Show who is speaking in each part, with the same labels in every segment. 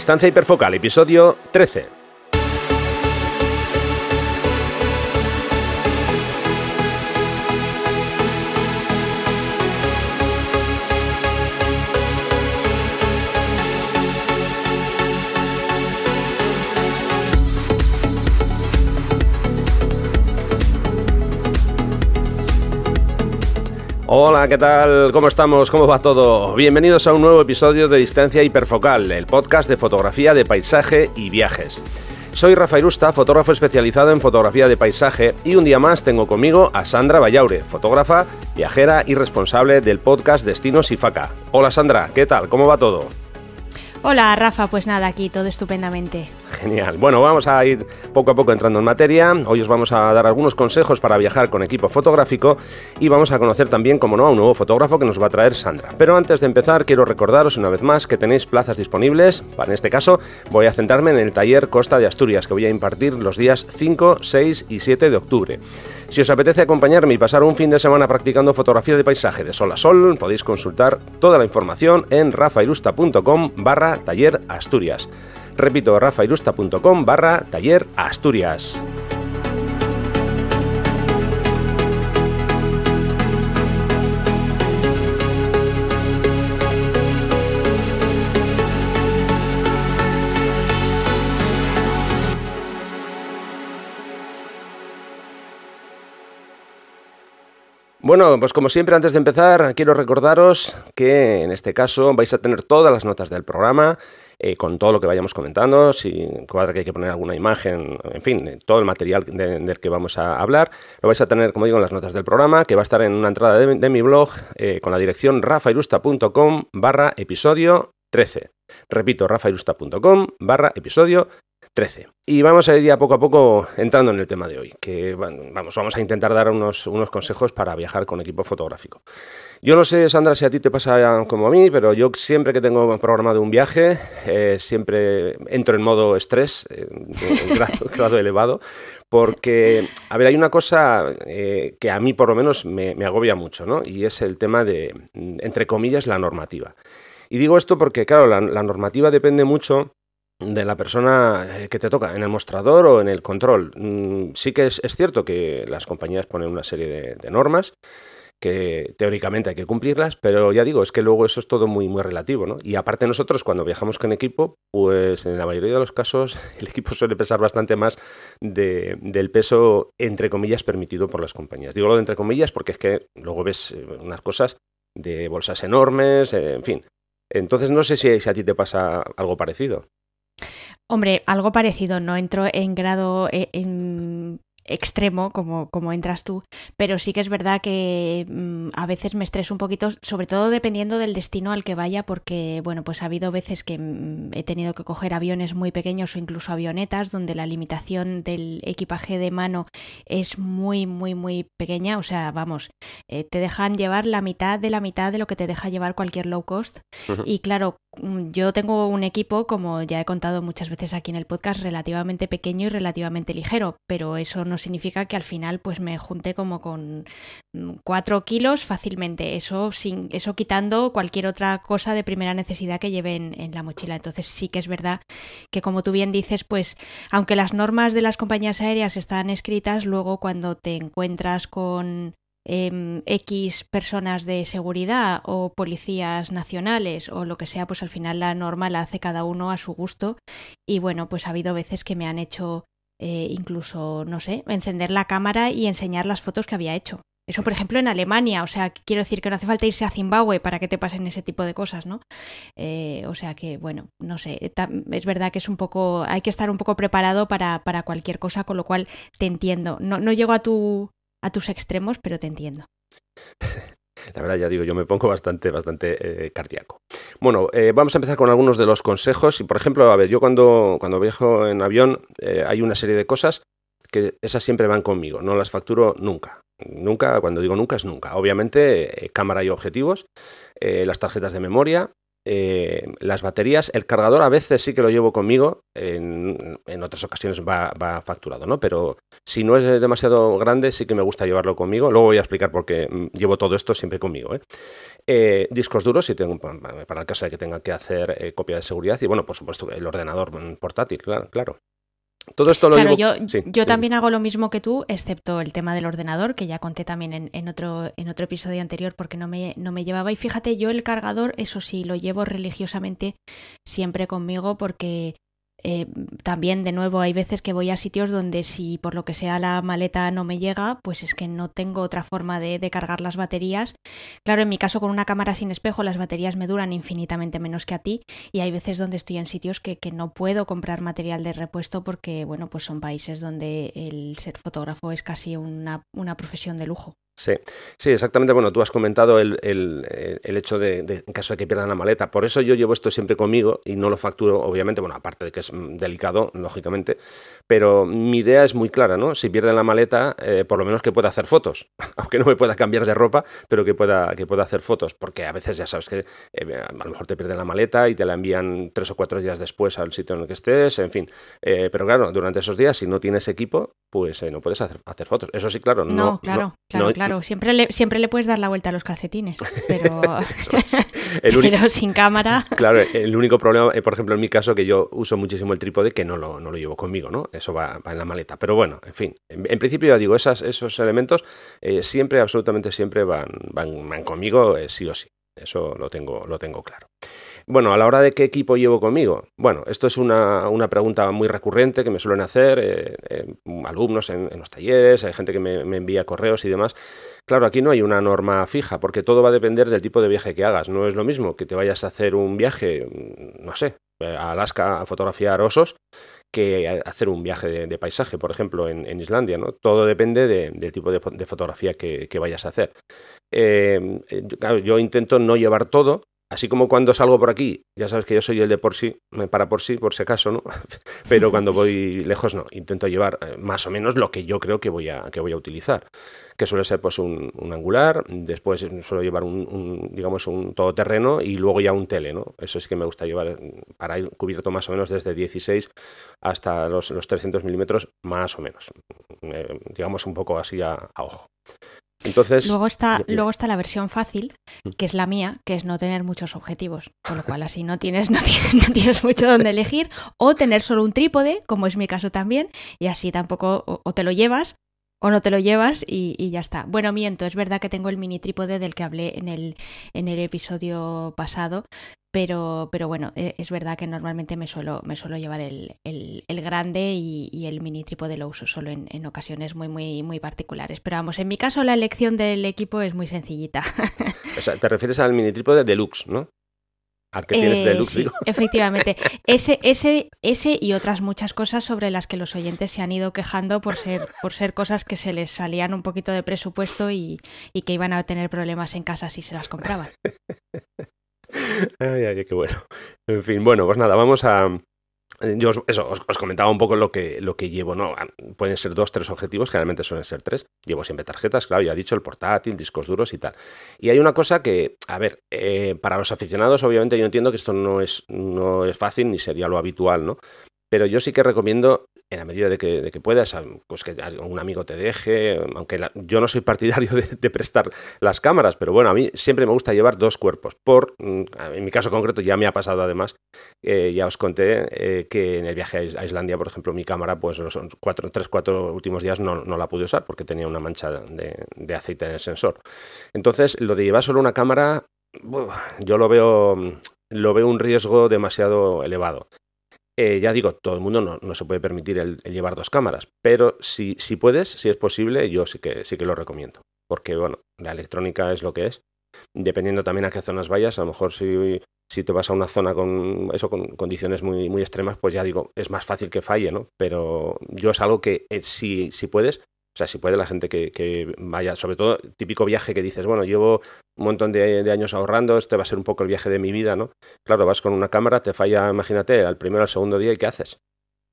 Speaker 1: Distancia hiperfocal, episodio 13. Hola, ¿qué tal? ¿Cómo estamos? ¿Cómo va todo? Bienvenidos a un nuevo episodio de Distancia Hiperfocal, el podcast de fotografía de paisaje y viajes. Soy Rafael Usta, fotógrafo especializado en fotografía de paisaje y un día más tengo conmigo a Sandra Vallaure, fotógrafa, viajera y responsable del podcast Destinos y Faca. Hola Sandra, ¿qué tal? ¿Cómo va todo?
Speaker 2: Hola Rafa, pues nada, aquí todo estupendamente.
Speaker 1: Genial. Bueno, vamos a ir poco a poco entrando en materia. Hoy os vamos a dar algunos consejos para viajar con equipo fotográfico y vamos a conocer también, como no, a un nuevo fotógrafo que nos va a traer Sandra. Pero antes de empezar, quiero recordaros una vez más que tenéis plazas disponibles. En este caso, voy a centrarme en el taller Costa de Asturias que voy a impartir los días 5, 6 y 7 de octubre. Si os apetece acompañarme y pasar un fin de semana practicando fotografía de paisaje de sol a sol, podéis consultar toda la información en rafairusta.com barra taller Asturias. Repito, rafairusta.com barra taller Asturias. Bueno, pues como siempre, antes de empezar, quiero recordaros que en este caso vais a tener todas las notas del programa, eh, con todo lo que vayamos comentando, si cuadra que hay que poner alguna imagen, en fin, todo el material del que vamos a hablar, lo vais a tener, como digo, en las notas del programa, que va a estar en una entrada de, mi blog eh, con la dirección rafairusta.com barra episodio 13. Repito, rafairusta.com barra episodio 13. Y vamos a ir ya poco a poco entrando en el tema de hoy, que vamos, vamos a intentar dar unos, unos consejos para viajar con equipo fotográfico. Yo no sé, Sandra, si a ti te pasa como a mí, pero yo siempre que tengo programado un viaje, eh, siempre entro en modo estrés, en grado, elevado, porque, a ver, hay una cosa eh, que a mí por lo menos me, agobia mucho, ¿no? Y es el tema de, entre comillas, la normativa. Y digo esto porque, claro, la normativa depende mucho de la persona eh, que te toca en el mostrador o en el control. Mm, sí que es, cierto que las compañías ponen una serie de, normas que teóricamente hay que cumplirlas, pero ya digo, es que luego eso es todo muy, muy relativo, ¿no? Y aparte nosotros cuando viajamos con equipo, pues en la mayoría de los casos el equipo suele pesar bastante más del peso, entre comillas, permitido por las compañías. Digo lo de entre comillas porque es que luego ves eh, unas cosas de bolsas enormes, en fin. Entonces no sé si a ti te pasa algo parecido.
Speaker 2: Hombre, algo parecido, no entro en grado eh, en, extremo como, como entras tú, pero sí que es verdad que mm, a veces me estreso un poquito, sobre todo dependiendo del destino al que vaya, porque bueno, pues ha habido veces que mm, he tenido que coger aviones muy pequeños o incluso avionetas donde la limitación del equipaje de mano es muy, muy, muy pequeña, o sea, vamos, eh, te dejan llevar la mitad de la mitad de lo que te deja llevar cualquier low cost. Y claro, mm, yo tengo un equipo, como ya he contado muchas veces aquí en el podcast, relativamente pequeño y relativamente ligero, pero eso no significa que al final pues me junte como con 4 kilos fácilmente, eso, sin, eso quitando cualquier otra cosa de primera necesidad que lleve en, la mochila. Entonces sí que es verdad que como tú bien dices, pues aunque las normas de las compañías aéreas están escritas, luego cuando te encuentras con em, X personas de seguridad o policías nacionales o lo que sea, pues al final la norma la hace cada uno a su gusto. Y bueno, pues ha habido veces que me han hecho eh, incluso, no sé, encender la cámara y enseñar las fotos que había hecho. Eso, por ejemplo, en Alemania. O sea, quiero decir que no hace falta irse a Zimbabue para que te pasen ese tipo de cosas, ¿no? Eh, o sea que, bueno, no sé. Es verdad que es un poco. Hay que estar un poco preparado para, para cualquier cosa, con lo cual te entiendo. No, no llego a, tu, a tus extremos, pero te entiendo.
Speaker 1: La verdad, ya digo, yo me pongo bastante, bastante eh, cardíaco. Bueno, eh, vamos a empezar con algunos de los consejos. Y, por ejemplo, a ver, yo cuando, cuando viajo en avión eh, hay una serie de cosas que esas siempre van conmigo, no las facturo nunca. Nunca, cuando digo nunca es nunca. Obviamente, cámara y objetivos, las tarjetas de memoria, eh, las baterías, el cargador a veces sí que lo llevo conmigo, en, otras ocasiones va, facturado, ¿no? Pero si no es demasiado grande, sí que me gusta llevarlo conmigo. Luego voy a explicar por qué mm, llevo todo esto siempre conmigo. ¿eh? Eh, discos duros, si tengo, para el caso de que tenga que hacer copia de seguridad. Y bueno, por supuesto, el ordenador portátil, claro. claro.
Speaker 2: Todo esto lo claro, yo, yo también hago lo mismo que tú, excepto el tema del ordenador, que ya conté también en, otro, en otro episodio anterior porque no me, no me llevaba. Y fíjate, yo el cargador, eso sí, lo llevo religiosamente siempre conmigo porque eh, también, de nuevo, hay veces que voy a sitios donde si por lo que sea la maleta no me llega, pues es que no tengo otra forma de, cargar las baterías. Claro, en mi caso con una cámara sin espejo las baterías me duran infinitamente menos que a ti y hay veces donde estoy en sitios que, que no puedo comprar material de repuesto porque, bueno, pues son países donde el ser fotógrafo es casi una, una profesión de lujo.
Speaker 1: Sí, sí, exactamente. Bueno, tú has comentado el, el, hecho de, en caso de que pierdan la maleta. Por eso yo llevo esto siempre conmigo y no lo facturo, obviamente, bueno, aparte de que es delicado, lógicamente, pero mi idea es muy clara, ¿no? Si pierden la maleta, eh, por lo menos que pueda hacer fotos, aunque no me pueda cambiar de ropa, pero que pueda, que pueda hacer fotos, porque a veces ya sabes que eh, a lo mejor te pierden la maleta y te la envían tres o cuatro días después al sitio en el que estés, en fin. Eh, pero claro, durante esos días, si no tienes equipo, pues no puedes hacer, hacer, fotos. Eso sí, claro,
Speaker 2: no. claro, claro, claro siempre le, siempre le puedes dar la vuelta a los calcetines, pero, sin cámara.
Speaker 1: Claro, el único problema, eh, por ejemplo, en mi caso, que yo uso muchísimo el trípode, que no lo, no lo llevo conmigo, ¿no? Eso va, en la maleta. Pero bueno, en fin, en, principio ya digo, esas, esos elementos eh, siempre, absolutamente siempre van, van, van conmigo, eh, sí o sí. Eso lo tengo, lo tengo claro. Bueno, a la hora de qué equipo llevo conmigo. Bueno, esto es una, pregunta muy recurrente que me suelen hacer eh, eh, alumnos en, los talleres, hay gente que me, envía correos y demás. Claro, aquí no hay una norma fija, porque todo va a depender del tipo de viaje que hagas. No es lo mismo que te vayas a hacer un viaje, mm, no sé, a Alaska a fotografiar osos, que hacer un viaje de, paisaje, por ejemplo, en, Islandia. ¿no? Todo depende del tipo de, fotografía que, vayas a hacer. Eh, yo intento no llevar todo, Así como cuando salgo por aquí, ya sabes que yo soy el de por sí, me para por sí, por si acaso, ¿no? Pero cuando voy lejos, no. Intento llevar eh, más o menos lo que yo creo que voy a, que voy a utilizar. Que suele ser pues un, angular, después suelo llevar un, digamos, un todoterreno y luego ya un tele, ¿no? Eso sí que me gusta llevar para ir cubierto más o menos desde 16 hasta los, 300 milímetros, más o menos. Eh, digamos un poco así a ojo. Entonces,
Speaker 2: luego está, luego está la versión fácil, que es la mía, que es no tener muchos objetivos, con lo cual así no tienes, no tienes, mucho donde elegir, o tener solo un trípode, como es mi caso también, y así tampoco o, te lo llevas o no te lo llevas y, ya está. Bueno, miento, es verdad que tengo el mini trípode del que hablé en el, en el episodio pasado, pero, pero bueno, e, es verdad que normalmente me suelo, me suelo llevar el, el, grande y, el mini trípode lo uso solo en, en, ocasiones muy, muy, muy particulares. Pero vamos, en mi caso la elección del equipo es muy sencillita.
Speaker 1: O sea, te refieres al mini trípode deluxe, ¿no? Al que tienes deluxe,
Speaker 2: sí, efectivamente. Ese, ese, ese y otras muchas cosas sobre las que los oyentes se han ido quejando por ser, por ser cosas que se les salían un poquito de presupuesto y, y que iban a tener problemas en casa si se las compraban.
Speaker 1: ay, ay, qué bueno. En fin, bueno, pues nada, vamos a, yo eso, os, comentaba un poco lo que, lo que llevo, ¿no? Pueden ser dos, tres objetivos, generalmente suelen ser tres. Llevo siempre tarjetas, claro, ya he dicho, el portátil, discos duros y tal. Y hay una cosa que, a ver, eh, para los aficionados, obviamente yo entiendo que esto no es, no es fácil ni sería lo habitual, ¿no? Pero yo sí que recomiendo en la medida de que, de que, puedas, pues que un amigo te deje, aunque yo no soy partidario de, prestar las cámaras, pero bueno, a mí siempre me gusta llevar dos cuerpos. Por, mm, en mi caso concreto ya me ha pasado además, eh, ya os conté eh, que en el viaje a Islandia, por ejemplo, mi cámara, pues los cuatro, tres, cuatro últimos días no, no la pude usar porque tenía una mancha de, de, aceite en el sensor. Entonces, lo de llevar solo una cámara, yo lo veo, lo veo un riesgo demasiado elevado. Eh, ya digo, todo el mundo no, se puede permitir el, llevar dos cámaras, pero si, si puedes, si es posible, yo sí que, sí que lo recomiendo. Porque, bueno, la electrónica es lo que es. Dependiendo también a qué zonas vayas, a lo mejor si, si te vas a una zona con eso con condiciones muy, muy extremas, pues ya digo, es más fácil que falle, ¿no? Pero yo es algo que eh, si, si puedes, sea, si puede la gente que, vaya, sobre todo típico viaje que dices, bueno, llevo un montón de, años ahorrando, este va a ser un poco el viaje de mi vida, ¿no? Claro, vas con una cámara, te falla, imagínate, al primero, al segundo día, ¿y qué haces?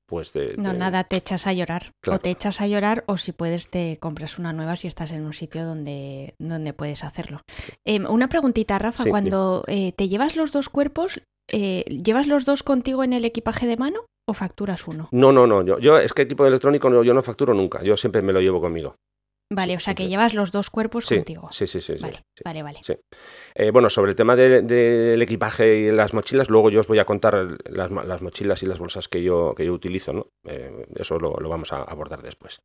Speaker 1: pues de,
Speaker 2: No, nada, te echas a llorar.
Speaker 1: Claro.
Speaker 2: O te echas a llorar o si puedes te compras una nueva si estás en un sitio donde, donde puedes hacerlo. Em, una preguntita, Rafa.
Speaker 1: Sí,
Speaker 2: Cuando eh, te llevas los dos cuerpos, eh, ¿llevas los dos contigo en el equipaje de mano o facturas uno?
Speaker 1: No, no, no. Yo, yo es que equipo electrónico no, yo no facturo nunca. Yo siempre me lo llevo conmigo.
Speaker 2: Vale, o sea que llevas los dos cuerpos
Speaker 1: Sí,
Speaker 2: contigo.
Speaker 1: sí, sí, sí.
Speaker 2: vale,
Speaker 1: sí.
Speaker 2: vale, vale.
Speaker 1: Sí. Eh, bueno, sobre el tema de- del equipaje y las mochilas, luego yo os voy a contar las, las mochilas y las bolsas que yo, que yo utilizo, ¿no? Eh, eso lo, lo vamos a abordar después.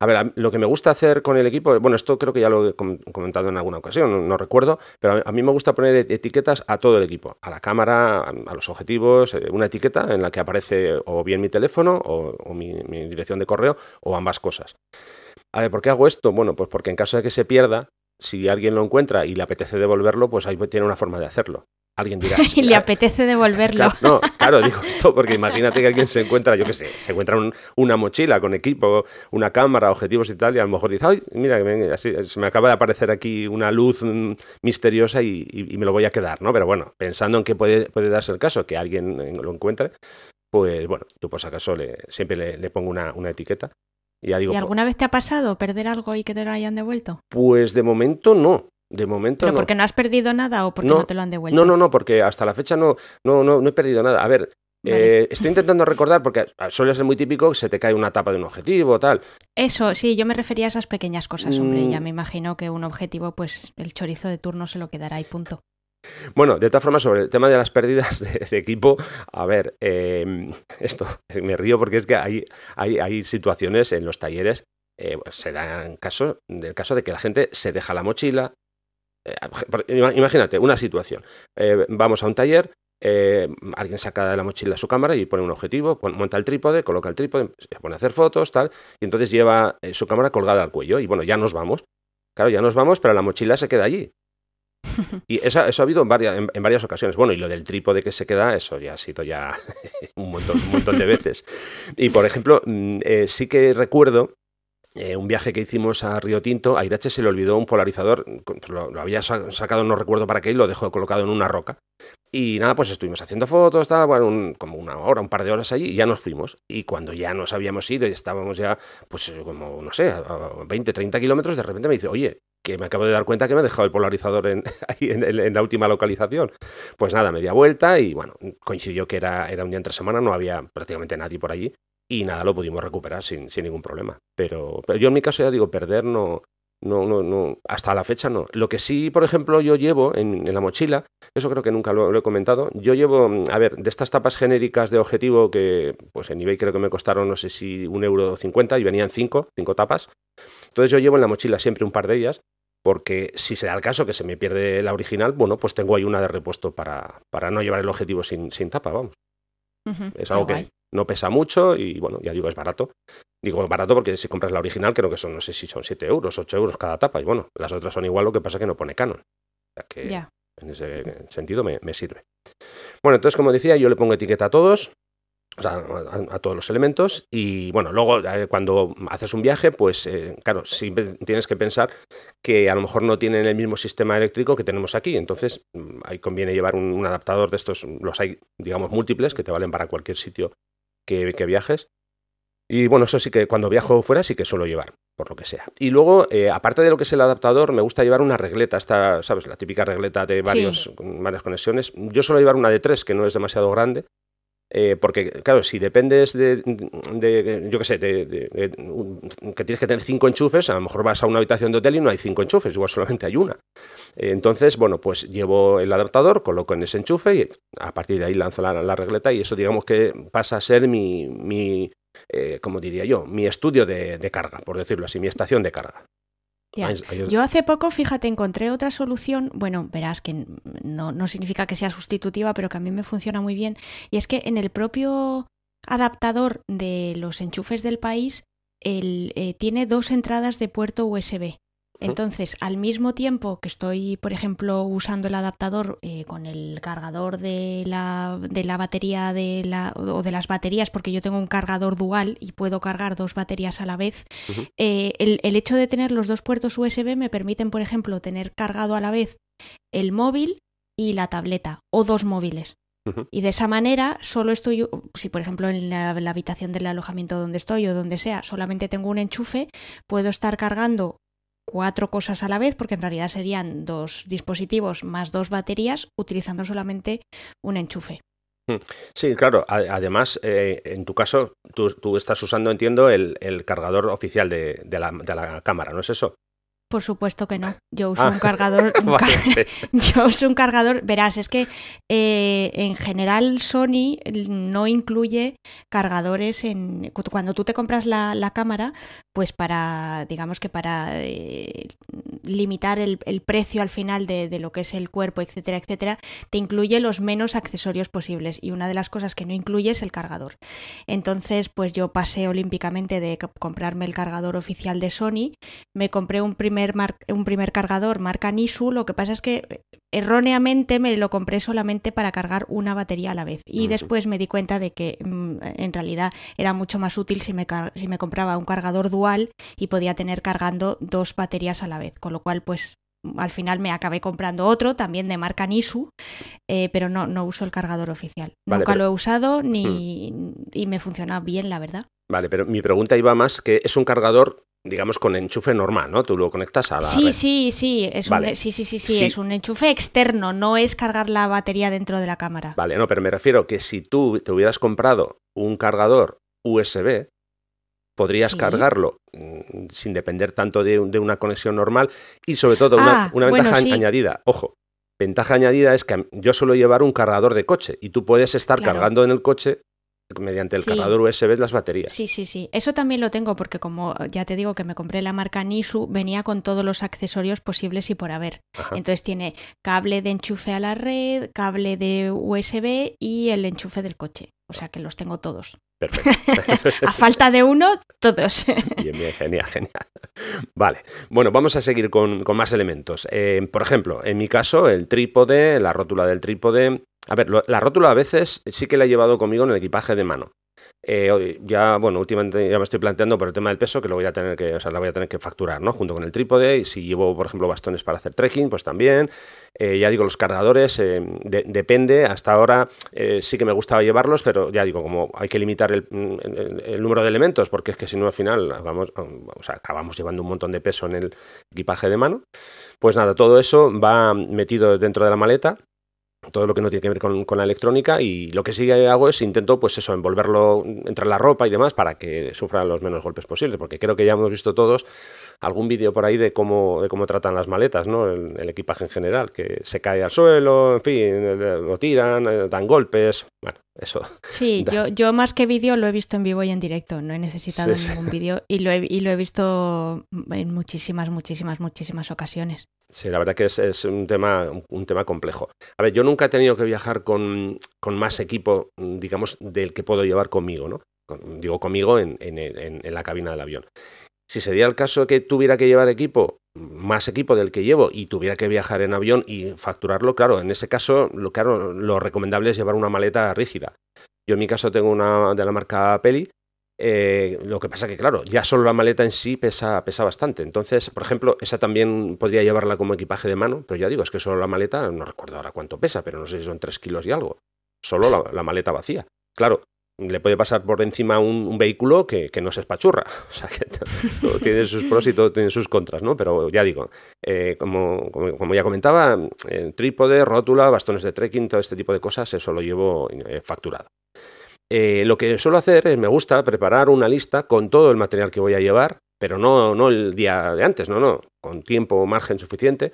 Speaker 1: A ver, lo que me gusta hacer con el equipo, bueno, esto creo que ya lo he com- comentado en alguna ocasión, no, no recuerdo, pero a, a mí me gusta poner et- etiquetas a todo el equipo, a la cámara, a, a los objetivos, eh, una etiqueta en la que aparece o bien mi teléfono o, o mi, mi dirección de correo o ambas cosas. A ver, ¿por qué hago esto? Bueno, pues porque en caso de que se pierda, si alguien lo encuentra y le apetece devolverlo, pues ahí tiene una forma de hacerlo. Alguien dirá.
Speaker 2: Y le
Speaker 1: "Ah,
Speaker 2: apetece devolverlo.
Speaker 1: Claro, no, claro, digo esto porque imagínate que alguien se encuentra, yo qué sé, se encuentra un- una mochila con equipo, una cámara, objetivos y tal, y a lo mejor dice, ay, mira, así, se me acaba de aparecer aquí una luz mm, misteriosa y, y- y me lo voy a quedar, ¿no? Pero bueno, pensando en que puede, puede darse el caso, que alguien eh, lo encuentre, pues bueno, yo por si acaso le, siempre le, le pongo una, una etiqueta. Y ya digo,
Speaker 2: ¿Y alguna vez te ha pasado perder algo y que te lo hayan devuelto?
Speaker 1: pues de momento no, de momento
Speaker 2: ¿Pero
Speaker 1: no.
Speaker 2: porque no has perdido nada o porque
Speaker 1: No,
Speaker 2: no, te lo han devuelto?
Speaker 1: No, no, no, porque hasta la fecha no, no, no, no he perdido nada. A ver,
Speaker 2: Vale.
Speaker 1: eh, estoy intentando recordar, porque suele ser muy típico que se te cae una tapa de un objetivo, tal.
Speaker 2: Eso, sí, yo me refería a esas pequeñas cosas, hombre.
Speaker 1: Mm.
Speaker 2: Ya me imagino que un objetivo, pues el chorizo de turno se lo quedará y punto.
Speaker 1: Bueno, de todas formas, sobre el tema de las pérdidas de, equipo, a ver, eh, esto, me río porque es que hay, hay, hay situaciones en los talleres, eh, pues, se dan caso, del caso de que la gente se deja la mochila. eh, imagínate, una situación. Eh, vamos a un taller, eh, alguien saca de la mochila su cámara y pone un objetivo, monta el trípode, coloca el trípode, se pone a hacer fotos, tal, y entonces lleva su cámara colgada al cuello. Y bueno, ya nos vamos. Claro, ya nos vamos, pero la mochila se queda allí. Y eso, eso ha habido en varias, en, varias ocasiones. Bueno, y lo del trípode que se queda, eso ya ha sido ya un montón, un montón de veces. Y por ejemplo, mm, eh, sí que recuerdo eh, un viaje que hicimos a Río Tinto, a Irache se le olvidó un polarizador, lo, había sa- sacado, no recuerdo para qué, y lo dejó colocado en una roca. Y nada, pues estuvimos haciendo fotos, bueno, un- como una hora, un par de horas allí, y ya nos fuimos. Y cuando ya nos habíamos ido y estábamos ya, pues como, no sé, a 20, 30 kilómetros, de repente me dice, oye, que me acabo de dar cuenta que me he dejado el polarizador en, la última localización. Pues nada, media vuelta y bueno, coincidió que era, un día entre semana, no había prácticamente nadie por allí y nada, lo pudimos recuperar sin, ningún problema. Pero, yo en mi caso ya digo, perder no, no, no, no, hasta la fecha no. Lo que sí, por ejemplo, yo llevo en, la mochila, eso creo que nunca lo, lo he comentado, yo llevo, mm, a ver, de estas tapas genéricas de objetivo que pues en eBay creo que me costaron, no sé si un euro cincuenta y venían cinco, cinco tapas. Entonces yo llevo en la mochila siempre un par de ellas, porque si se da el caso que se me pierde la original, bueno, pues tengo ahí una de repuesto para, para no llevar el objetivo sin, sin tapa, vamos. Es
Speaker 2: qué
Speaker 1: algo
Speaker 2: guay.
Speaker 1: que no pesa mucho y bueno, ya digo, es barato. Digo barato porque si compras la original creo que son, no sé si son 7 euros, 8 euros cada tapa y bueno, las otras son igual, lo que pasa que no pone Canon. O sea que en ese sentido me, me sirve. Bueno, entonces como decía, yo le pongo etiqueta a todos, o sea, a, a todos los elementos y bueno, luego eh, cuando haces un viaje, pues eh, claro, siempre tienes que pensar que a lo mejor no tienen el mismo sistema eléctrico que tenemos aquí, entonces mm, ahí conviene llevar un, un adaptador de estos, los hay digamos múltiples que te valen para cualquier sitio que, que viajes. Y bueno, eso sí que cuando viajo fuera sí que suelo llevar, por lo que sea. Y luego, eh, aparte de lo que es el adaptador, me gusta llevar una regleta, esta, ¿sabes? La típica regleta de varios, varias conexiones. Yo suelo llevar una de tres, que no es demasiado grande. Eh, porque, claro, si dependes de, yo qué sé, de, que tienes que tener cinco enchufes, a lo mejor vas a una habitación de hotel y no hay cinco enchufes, igual solamente hay una. Eh, entonces, bueno, pues llevo el adaptador, coloco en ese enchufe y a partir de ahí lanzo la, regleta y eso digamos que pasa a ser mi, mi eh, como diría yo, mi estudio de carga, por decirlo así, mi estación de carga.
Speaker 2: Ya. Yo hace poco, fíjate, encontré otra solución. Bueno, verás que no, no significa que sea sustitutiva, pero que a mí me funciona muy bien. Y es que en el propio adaptador de los enchufes del país, el, eh, tiene dos entradas de puerto USB. Entonces, al mismo tiempo que estoy, por ejemplo, usando el adaptador eh, con el cargador de la, de la batería de la, o de las baterías, porque yo tengo un cargador dual y puedo cargar dos baterías a la vez, eh, el, el hecho de tener los dos puertos USB me permiten, por ejemplo, tener cargado a la vez el móvil y la tableta, o dos móviles. Y de esa manera solo estoy, si por ejemplo en la, habitación del alojamiento donde estoy o donde sea, solamente tengo un enchufe, puedo estar cargando cuatro cosas a la vez, porque en realidad serían dos dispositivos más dos baterías, utilizando solamente un enchufe.
Speaker 1: Hmm. Sí, claro. Además, eh, en tu caso, tú, estás usando, entiendo, el, cargador oficial de, la, de la cámara, ¿no es eso?
Speaker 2: Por supuesto que no. Yo uso un ah. cargador. yo uso un cargador. Verás, es que eh, en general Sony no incluye cargadores en. Cuando tú te compras la, cámara, pues para, digamos que para eh, limitar el, precio al final de, de, lo que es el cuerpo, etcétera, etcétera, te incluye los menos accesorios posibles. Y una de las cosas que no incluye es el cargador. Entonces, pues yo pasé olímpicamente de comprarme el cargador oficial de Sony, me compré un primer un primer cargador marca Nisu, lo que pasa es que erróneamente me lo compré solamente para cargar una batería a la vez. Y después me di cuenta de que mm, en realidad era mucho más útil si me, si me compraba un cargador dual y podía tener cargando dos baterías a la vez. Con lo cual, pues al final me acabé comprando otro, también de marca Nisu, eh, pero no, no uso el cargador oficial. Nunca lo he usado ni, y me funciona bien, la verdad.
Speaker 1: Vale, pero mi pregunta iba más que es un cargador digamos, con enchufe normal, ¿no? Tú lo conectas a la.
Speaker 2: Sí, sí, sí. Es un, sí, sí, sí, sí, Es un enchufe externo, no es cargar la batería dentro de la cámara.
Speaker 1: Vale, no, pero me refiero que si tú te hubieras comprado un cargador USB, podrías cargarlo mm, sin depender tanto de, una conexión normal y sobre todo una, ah, ventaja añadida. Ojo, ventaja añadida es que yo suelo llevar un cargador de coche y tú puedes estar cargando en el coche mediante el cargador USB las baterías.
Speaker 2: Sí, sí, sí. Eso también lo tengo porque como ya te digo que me compré la marca Nisu, venía con todos los accesorios posibles y por haber. Entonces tiene cable de enchufe a la red, cable de USB y el enchufe del coche. O sea que los tengo todos.
Speaker 1: Perfecto.
Speaker 2: a falta de uno, todos.
Speaker 1: bien, bien, genial, genial. Vale, bueno, vamos a seguir con, más elementos. Eh, por ejemplo, en mi caso, el trípode, la rótula del trípode, a ver, la rótula a veces sí que la he llevado conmigo en el equipaje de mano. Eh, ya, bueno, últimamente ya me estoy planteando por el tema del peso que lo voy a tener que, o sea, voy a tener que facturar, ¿no? Junto con el trípode. Y si llevo, por ejemplo, bastones para hacer trekking, pues también. Eh, ya digo, los cargadores, eh, depende. Hasta ahora sí que me gustaba llevarlos, pero ya digo, como hay que limitar el, número de elementos, porque es que si no al final vamos, o sea, acabamos llevando un montón de peso en el equipaje de mano. Pues nada, todo eso va metido dentro de la maleta todo lo que no tiene que ver con, la electrónica y lo que sí hago es intento pues eso, envolverlo entre la ropa y demás para que sufra los menos golpes posibles, porque creo que ya hemos visto todos algún vídeo por ahí de cómo, de cómo tratan las maletas, ¿no? El, equipaje en general, que se cae al suelo, en fin, lo tiran, eh, dan golpes, bueno, eso.
Speaker 2: Sí, yo, yo más que vídeo lo he visto en vivo y en directo, no he necesitado ningún vídeo y lo, he, y lo he visto en muchísimas, muchísimas, muchísimas ocasiones.
Speaker 1: Sí, la verdad que es, un, tema, un tema complejo. A ver, yo nunca he tenido que viajar con, más equipo, digamos, del que puedo llevar conmigo, ¿no? digo conmigo en, en, la cabina del avión. Si se diera el caso que tuviera que llevar equipo, más equipo del que llevo, y tuviera que viajar en avión y facturarlo, claro, en ese caso, lo, claro, lo recomendable es llevar una maleta rígida. Yo en mi caso tengo una de la marca Peli, eh, lo que pasa que, claro, ya solo la maleta en sí pesa, pesa bastante. Entonces, por ejemplo, esa también podría llevarla como equipaje de mano, pero ya digo, es que solo la maleta, no recuerdo ahora cuánto pesa, pero no sé si son 3 kilos y algo. Solo la, maleta vacía. Claro, le puede pasar por encima un, vehículo que, no se espachurra. O sea, que todo tiene sus pros y todo tiene sus contras, ¿no? Pero ya digo, eh, como, como, ya comentaba, eh, trípode, rótula, bastones de trekking, todo este tipo de cosas, eso lo llevo facturado. Eh, lo que suelo hacer es, me gusta preparar una lista con todo el material que voy a llevar, pero no, no el día de antes, no, no, con tiempo o margen suficiente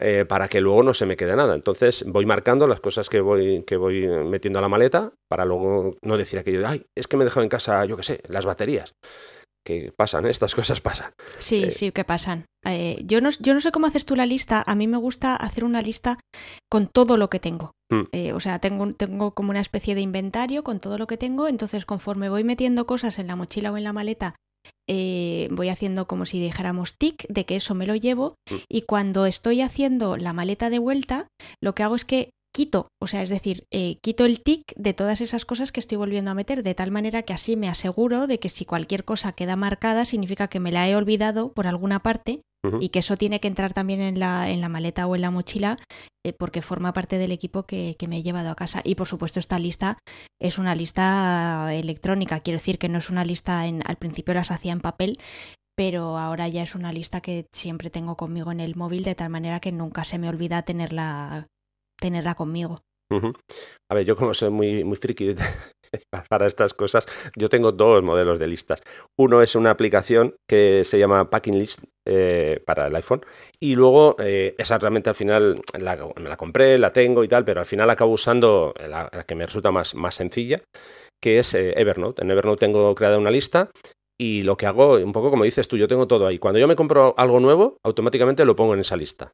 Speaker 1: eh, para que luego no se me quede nada. Entonces voy marcando las cosas que voy, que voy metiendo a la maleta para luego no decir aquello de, ay, es que me he dejado en casa, yo qué sé, las baterías que pasan, ¿eh? estas cosas pasan.
Speaker 2: Sí, eh, sí, que pasan. Eh, yo, no, yo no sé cómo haces tú la lista, a mí me gusta hacer una lista con todo lo que tengo. Hmm. o sea, tengo, tengo como una especie de inventario con todo lo que tengo, entonces conforme voy metiendo cosas en la mochila o en la maleta, voy haciendo como si dijéramos tic de que eso me lo llevo hmm. y cuando estoy haciendo la maleta de vuelta, lo que hago es que quito, o sea, es decir, eh, quito el tic de todas esas cosas que estoy volviendo a meter, de tal manera que así me aseguro de que si cualquier cosa queda marcada, significa que me la he olvidado por alguna parte y que eso tiene que entrar también en la, en la maleta o en la mochila eh, porque forma parte del equipo que, que, me he llevado a casa. Y por supuesto esta lista es una lista electrónica, quiero decir que no es una lista, en, al principio las hacía en papel, pero ahora ya es una lista que siempre tengo conmigo en el móvil de tal manera que nunca se me olvida tenerla, tenerla conmigo.
Speaker 1: A ver, yo como soy muy, muy friki para estas cosas, yo tengo dos modelos de listas. Uno es una aplicación que se llama Packing List eh, para el iPhone y luego eh, esa realmente al final la, me la compré, la tengo y tal, pero al final acabo usando la, que me resulta más, más sencilla, que es eh, Evernote. En Evernote tengo creada una lista y lo que hago, un poco como dices tú, yo tengo todo ahí. Cuando yo me compro algo nuevo, automáticamente lo pongo en esa lista.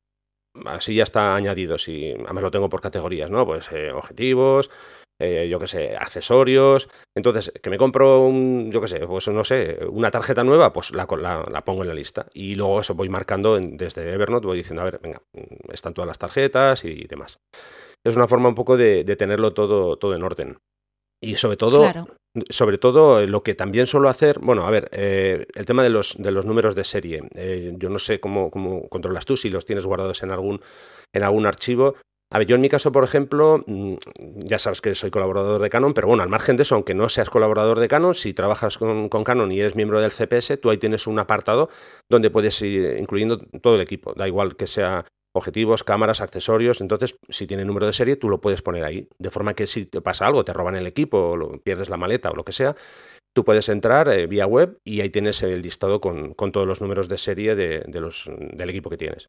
Speaker 1: Así ya está añadido. Si, además lo tengo por categorías, ¿no? Pues eh, objetivos, eh, yo qué sé, accesorios. Entonces, que me compro un, yo qué sé, pues no sé, una tarjeta nueva, pues la, la, pongo en la lista. Y luego eso voy marcando desde Evernote, voy diciendo, a ver, venga, están todas las tarjetas y demás. Es una forma un poco de, de tenerlo todo, todo en orden. Y sobre todo, sobre todo eh, lo que también suelo hacer, bueno, a ver, eh, el tema de los, de los números de serie. Eh, yo no sé cómo, cómo controlas tú, si los tienes guardados en algún, en algún archivo. A ver, yo en mi caso, por ejemplo, mm, ya sabes que soy colaborador de Canon, pero bueno, al margen de eso, aunque no seas colaborador de Canon, si trabajas con, con Canon y eres miembro del CPS, tú ahí tienes un apartado donde puedes ir incluyendo todo el equipo. Da igual que sea objetivos, cámaras, accesorios. Entonces, si tiene número de serie, tú lo puedes poner ahí. De forma que si te pasa algo, te roban el equipo, o lo, pierdes la maleta o lo que sea, tú puedes entrar eh, vía web y ahí tienes el listado con, todos los números de serie de, los, del equipo que tienes.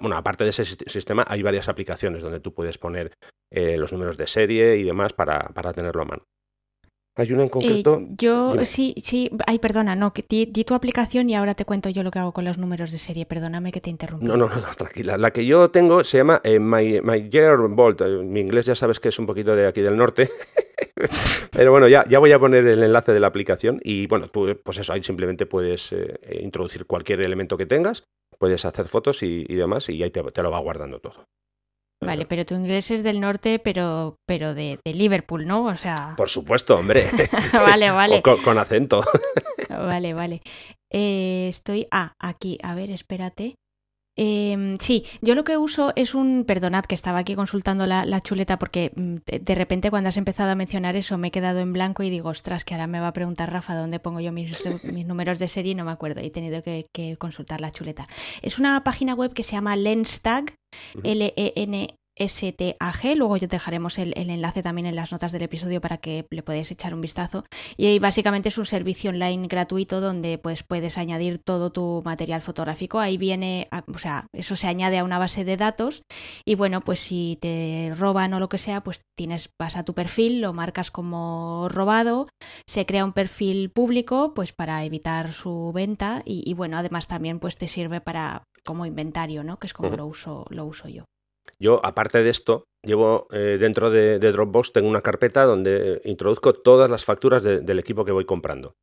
Speaker 1: bueno, aparte de ese sistema, hay varias aplicaciones donde tú puedes poner eh, los números de serie y demás para, para tenerlo a mano. Hay una en concreto.
Speaker 2: Eh, yo sí, sí. Ay, perdona, no, que di, tu aplicación y ahora te cuento yo lo que hago con los números de serie. Perdóname que te interrumpa.
Speaker 1: No, no, no, tranquila. La que yo tengo se llama eh, My, My Year Bolt. Eh, mi inglés ya sabes que es un poquito de aquí del norte. Pero bueno, ya, ya voy a poner el enlace de la aplicación y bueno, tú, pues eso, ahí simplemente puedes introducir cualquier elemento que tengas, puedes hacer fotos y, demás y ahí te lo va guardando todo.
Speaker 2: Vale, pero tu inglés es del norte, pero, pero de, Liverpool, ¿no? O sea.
Speaker 1: Por supuesto, hombre.
Speaker 2: vale, vale.
Speaker 1: con, acento.
Speaker 2: vale, vale. Eh, estoy. Ah, aquí. A ver, espérate. Eh, sí, yo lo que uso es un. Perdonad que estaba aquí consultando la, la chuleta porque mm, de, repente cuando has empezado a mencionar eso me he quedado en blanco y digo, ostras, que ahora me va a preguntar Rafa dónde pongo yo mis, mis números de serie y no me acuerdo. He tenido que, que, consultar la chuleta. Es una página web que se llama Lenstag, L-E-N STAG. Luego ya dejaremos el, enlace también en las notas del episodio para que le podáis echar un vistazo. Y básicamente es un servicio online gratuito donde pues puedes añadir todo tu material fotográfico. Ahí viene, o sea, eso se añade a una base de datos y bueno, pues si te roban o lo que sea, pues tienes, vas a tu perfil, lo marcas como robado, se crea un perfil público pues para evitar su venta y, bueno, además también pues te sirve para como inventario, ¿no? Que es como lo uso, lo uso yo.
Speaker 1: Yo, aparte de esto, llevo eh, dentro de, Dropbox, tengo una carpeta donde introduzco todas las facturas del equipo que voy comprando.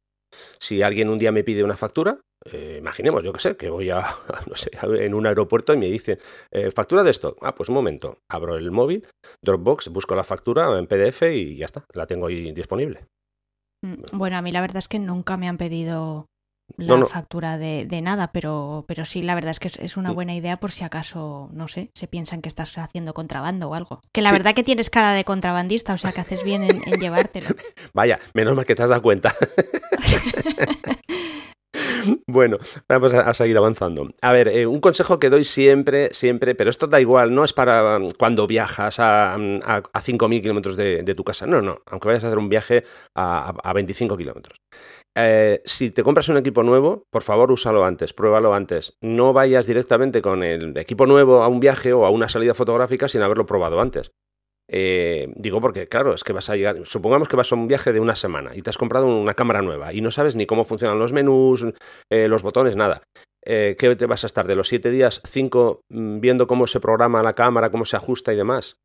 Speaker 1: Si alguien un día me pide una factura, eh, imaginemos, yo que sé, que voy a, no sé, en un aeropuerto y me dicen, eh, factura de esto. Ah, pues un momento, abro el móvil, Dropbox, busco la factura en PDF y ya está, la tengo ahí disponible.
Speaker 2: Mm, bueno, a mí la verdad es que nunca me han pedido la factura de, de, nada, pero, pero sí, la verdad es que es, una buena idea por si acaso, no sé, se piensan que estás haciendo contrabando o algo. Que la verdad que tienes cara de contrabandista, o sea que haces bien en, llevártelo.
Speaker 1: Vaya, menos mal que te has dado cuenta. Bueno, vamos a, seguir avanzando. A ver, eh, un consejo que doy siempre, siempre, pero esto da igual, no es para um, cuando viajas a, um, a, a 5.000 kilómetros de, de, tu casa, no, no, aunque vayas a hacer un viaje a, a 25 kilómetros. Eh, si te compras un equipo nuevo, por favor úsalo antes, pruébalo antes. No vayas directamente con el equipo nuevo a un viaje o a una salida fotográfica sin haberlo probado antes. Eh, digo porque, claro, es que vas a llegar. Supongamos que vas a un viaje de una semana y te has comprado una cámara nueva y no sabes ni cómo funcionan los menús, eh, los botones, nada. ¿Qué te vas a estar de los siete días, cinco, mm, viendo cómo se programa la cámara, cómo se ajusta y demás?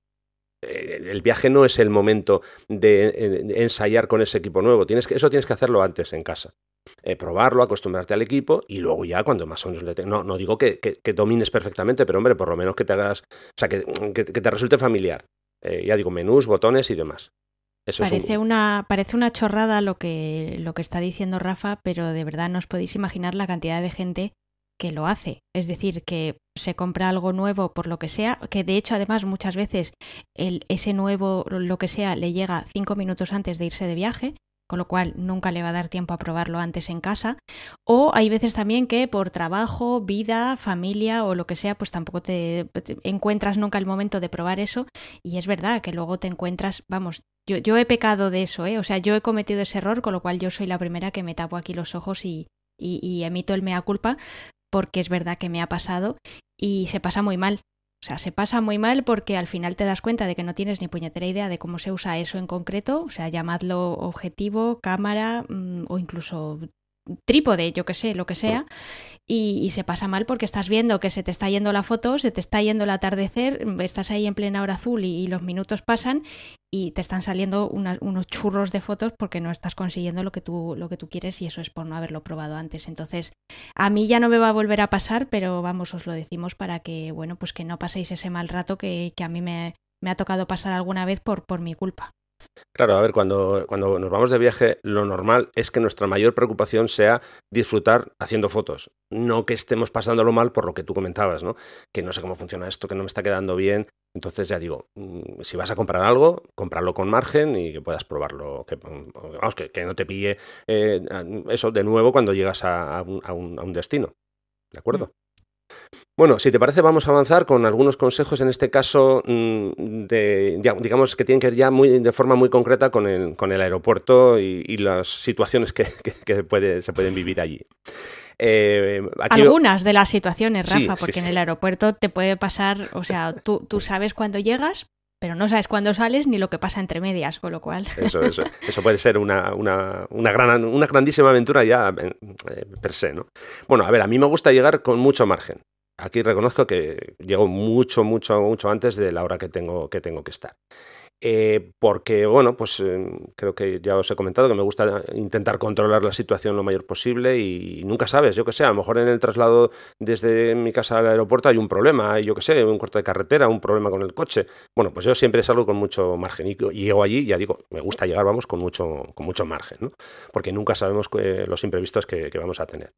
Speaker 1: Eh, el viaje no es el momento de, ensayar con ese equipo nuevo. Tienes que, eso tienes que hacerlo antes en casa. Eh, probarlo, acostumbrarte al equipo y luego ya cuando más o menos le no, no digo que, domines perfectamente, pero hombre, por lo menos que te hagas, o sea, que, te resulte familiar. Eh, ya digo, menús, botones y demás.
Speaker 2: parece, una, parece una chorrada lo que, lo que está diciendo Rafa, pero de verdad no os podéis imaginar la cantidad de gente que lo hace. Es decir, que se compra algo nuevo por lo que sea, que de hecho además muchas veces el, ese nuevo lo que sea le llega cinco minutos antes de irse de viaje, con lo cual nunca le va a dar tiempo a probarlo antes en casa. O hay veces también que por trabajo, vida, familia o lo que sea, pues tampoco te, encuentras nunca el momento de probar eso. Y es verdad que luego te encuentras, vamos, yo, yo he pecado de eso, ¿eh? O sea, yo he cometido ese error, con lo cual yo soy la primera que me tapo aquí los ojos y, y, y emito el mea culpa, porque es verdad que me ha pasado y se pasa muy mal. O sea, se pasa muy mal porque al final te das cuenta de que no tienes ni puñetera idea de cómo se usa eso en concreto, o sea, llamadlo objetivo, cámara mm, o incluso trípode, yo que sé, lo que sea, y, se pasa mal porque estás viendo que se te está yendo la foto, se te está yendo el atardecer, estás ahí en plena hora azul y, los minutos pasan y te están saliendo unos churros de fotos porque no estás consiguiendo lo que, tú, lo que tú quieres y eso es por no haberlo probado antes. Entonces, a mí ya no me va a volver a pasar, pero vamos, os lo decimos para que, bueno, pues que no paséis ese mal rato que, a mí me, me ha tocado pasar alguna vez por, por mi culpa.
Speaker 1: Claro, a ver, cuando, cuando nos vamos de viaje, lo normal es que nuestra mayor preocupación sea disfrutar haciendo fotos, no que estemos pasándolo mal por lo que tú comentabas, ¿no? Que no sé cómo funciona esto, que no me está quedando bien. Entonces ya digo, mm, si vas a comprar algo, comprarlo con margen y que puedas probarlo, que, vamos, que, no te pille eh, eso de nuevo cuando llegas a, un, a un, destino. ¿De acuerdo? Mm. Bueno, si te parece, vamos a avanzar con algunos consejos, en este caso, mm, de, digamos que tienen que ver ya muy, de forma muy concreta con el, con el aeropuerto y, las situaciones que, se pueden vivir allí.
Speaker 2: Eh, Algunas de las situaciones, Rafa, porque en el aeropuerto te puede pasar, o sea, tú, tú sabes cuándo llegas, pero no sabes cuándo sales ni lo que pasa entre medias, con lo cual.
Speaker 1: Eso, eso, eso puede ser una, una, una, gran, una grandísima aventura ya eh, per se, ¿no? Bueno, a ver, a mí me gusta llegar con mucho margen aquí reconozco que llego mucho, mucho, mucho antes de la hora que tengo que, tengo que estar. Eh, porque, bueno, pues eh, creo que ya os he comentado que me gusta intentar controlar la situación lo mayor posible y, nunca sabes, yo que sé, a lo mejor en el traslado desde mi casa al aeropuerto hay un problema, hay, yo que sé, un corte de carretera, un problema con el coche. Bueno, pues yo siempre salgo con mucho margen y, llego allí, ya digo, me gusta llegar, vamos, con mucho, con mucho margen, ¿no? Porque nunca sabemos los imprevistos que vamos a tener.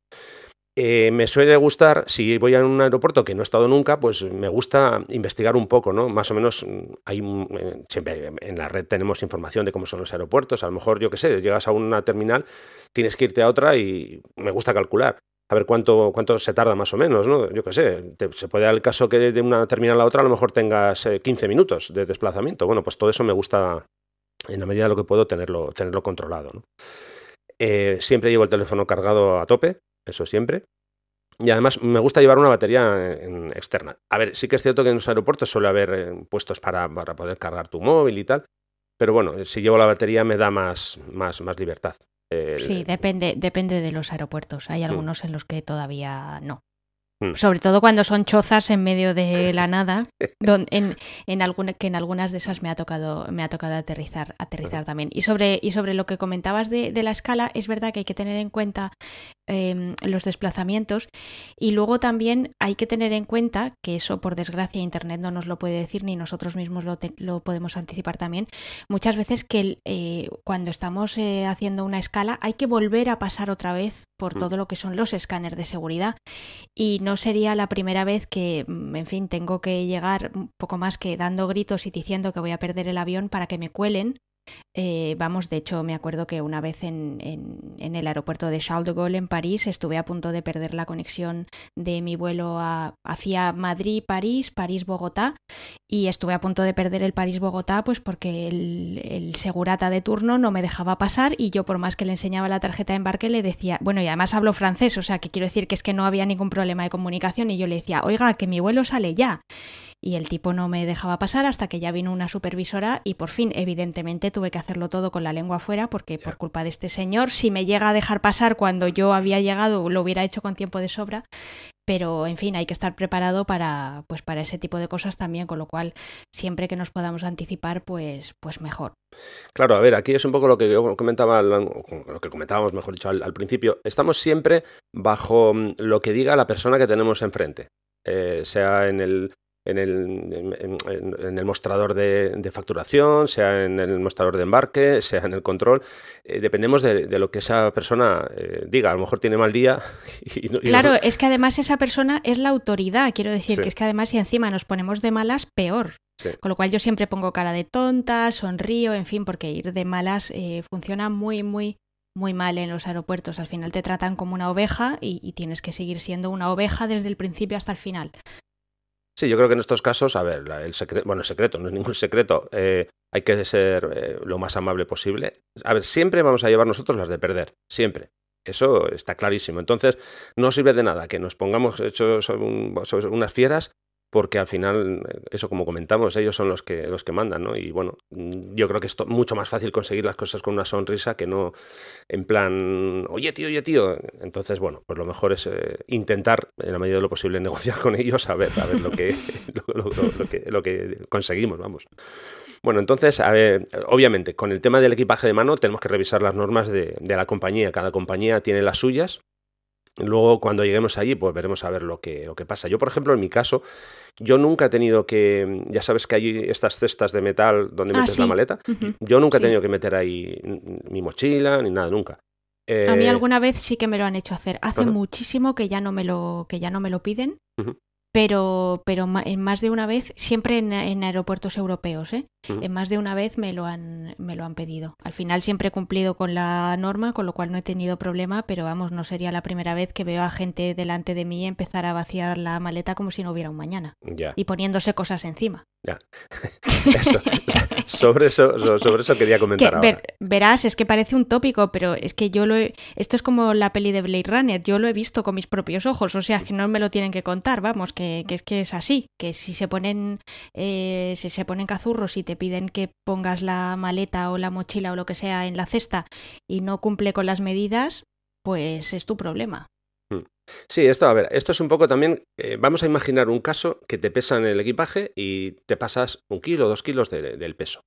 Speaker 1: Eh, me suele gustar, si voy a un aeropuerto que no he estado nunca, pues me gusta investigar un poco, ¿no? Más o menos mm, hay eh, siempre en la red tenemos información de cómo son los aeropuertos. A lo mejor, yo qué sé, llegas a una terminal, tienes que irte a otra y me gusta calcular. A ver cuánto, cuánto se tarda más o menos, ¿no? Yo qué sé, se puede dar el caso que de una terminal a otra a lo mejor tengas 15 eh, minutos de desplazamiento. Bueno, pues todo eso me gusta, en la medida de lo que puedo, tenerlo, tenerlo controlado, ¿no? siempre llevo el teléfono cargado a tope, eso siempre. Y además me gusta llevar una batería externa. A ver, sí que es cierto que en los aeropuertos suele haber eh, puestos para, para, poder cargar tu móvil y tal, pero bueno, si llevo la batería me da más, más, más libertad.
Speaker 2: sí, depende, depende de los aeropuertos. Hay mm. algunos en los que todavía no. Mm. Sobre todo cuando son chozas en medio de la nada, en, en que en algunas de esas me ha tocado, me ha tocado aterrizar, aterrizar también. Y sobre, y sobre lo que comentabas de, de, la escala, es verdad que hay que tener en cuenta Em, los desplazamientos. Y luego también hay que tener en cuenta que eso por desgracia internet no nos lo puede decir ni nosotros mismos lo, lo podemos anticipar también. Muchas veces que eh, cuando estamos eh, haciendo una escala hay que volver a pasar otra vez por mm. todo lo que son los escáneres de seguridad. Y no sería la primera vez que mm, en fin tengo que llegar un poco más que dando gritos y diciendo que voy a perder el avión para que me cuelen eh, vamos, de hecho, me acuerdo que una vez en, en, el aeropuerto de Charles de Gaulle en París estuve a punto de perder la conexión de mi vuelo hacia Madrid-París, París-Bogotá, y estuve a punto de perder el París-Bogotá, pues porque el, el, segurata de turno no me dejaba pasar y yo, por más que le enseñaba la tarjeta de embarque, le decía, bueno, y además hablo francés, o sea, que quiero decir que es que no había ningún problema de comunicación, y yo le decía, oiga, que mi vuelo sale ya y el tipo no me dejaba pasar hasta que ya vino una supervisora y por fin, evidentemente, tuve que hacerlo todo con la lengua afuera porque por culpa de este señor, si me llega a dejar pasar cuando yo había llegado, lo hubiera hecho con tiempo de sobra. Pero, en fin, hay que estar preparado para, pues, para ese tipo de cosas también, con lo cual, siempre que nos podamos anticipar, pues, pues mejor.
Speaker 1: Claro, a ver, aquí es un poco lo que yo comentaba, lo que comentábamos, mejor dicho, al, principio. Estamos siempre bajo mm, lo que diga la persona que tenemos enfrente. Eh, sea en el en el, en, el mostrador de, facturación, sea en el mostrador de embarque, sea en el control. Eh, dependemos de, lo que esa persona eh, diga. A lo mejor tiene mal día.
Speaker 2: Y, claro, es que además esa persona es la autoridad. Quiero decir que es que además si encima nos ponemos de malas, peor. Con lo cual yo siempre pongo cara de tonta, sonrío, en fin, porque ir de malas eh, funciona muy, muy, muy mal en los aeropuertos. Al final te tratan como una oveja y, tienes que seguir siendo una oveja desde el principio hasta el final.
Speaker 1: Sí, yo creo que en estos casos, a ver, el secreto, bueno, el secreto, no es ningún secreto, eh, hay que ser eh, lo más amable posible. A ver, siempre vamos a llevar nosotros las de perder, siempre. Eso está clarísimo. Entonces, no sirve de nada que nos pongamos hechos unas fieras porque al final, eso como comentamos, ellos son los que, los que mandan, ¿no? Y bueno, yo creo que es mucho más fácil conseguir las cosas con una sonrisa que no en plan, oye tío, oye tío. Entonces, bueno, pues lo mejor es eh, intentar, en la medida de lo posible, negociar con ellos a ver, a ver lo, que, lo, que, lo que conseguimos, vamos. Bueno, entonces, a ver, obviamente, con el tema del equipaje de mano tenemos que revisar las normas de, de la compañía. Cada compañía tiene las suyas Luego, cuando lleguemos allí, pues veremos a ver lo que, lo que pasa. Yo, por ejemplo, en mi caso, yo nunca he tenido que. Ya sabes que hay estas cestas de metal donde ah, metes la maleta. Yo nunca he tenido que meter ahí mi mochila ni nada, nunca.
Speaker 2: a mí eh, alguna vez sí que me lo han hecho hacer. Hace muchísimo que ya no me lo, que ya no me lo piden pero, pero en más de una vez, siempre en, aeropuertos europeos, ¿eh? en más de una vez me lo, han, me lo han pedido. Al final siempre he cumplido con la norma, con lo cual no he tenido problema, pero vamos, no sería la primera vez que veo a gente delante de mí empezar a vaciar la maleta como si no hubiera un mañana. Y poniéndose cosas encima.
Speaker 1: Ya. sobre, eso, sobre eso quería comentar ahora.
Speaker 2: verás, es que parece un tópico, pero es que yo lo he... Esto es como la peli de Blade Runner, yo lo he visto con mis propios ojos, o sea, que no me lo tienen que contar, vamos, que, es que es así, que si se ponen eh, si se ponen cazurros y te piden que pongas la maleta o la mochila o lo que sea en la cesta y no cumple con las medidas, pues es tu problema.
Speaker 1: Sí, esto, a ver, esto es un poco también, eh, vamos a imaginar un caso que te pesa en el equipaje y te pasas un kilo dos kilos del peso.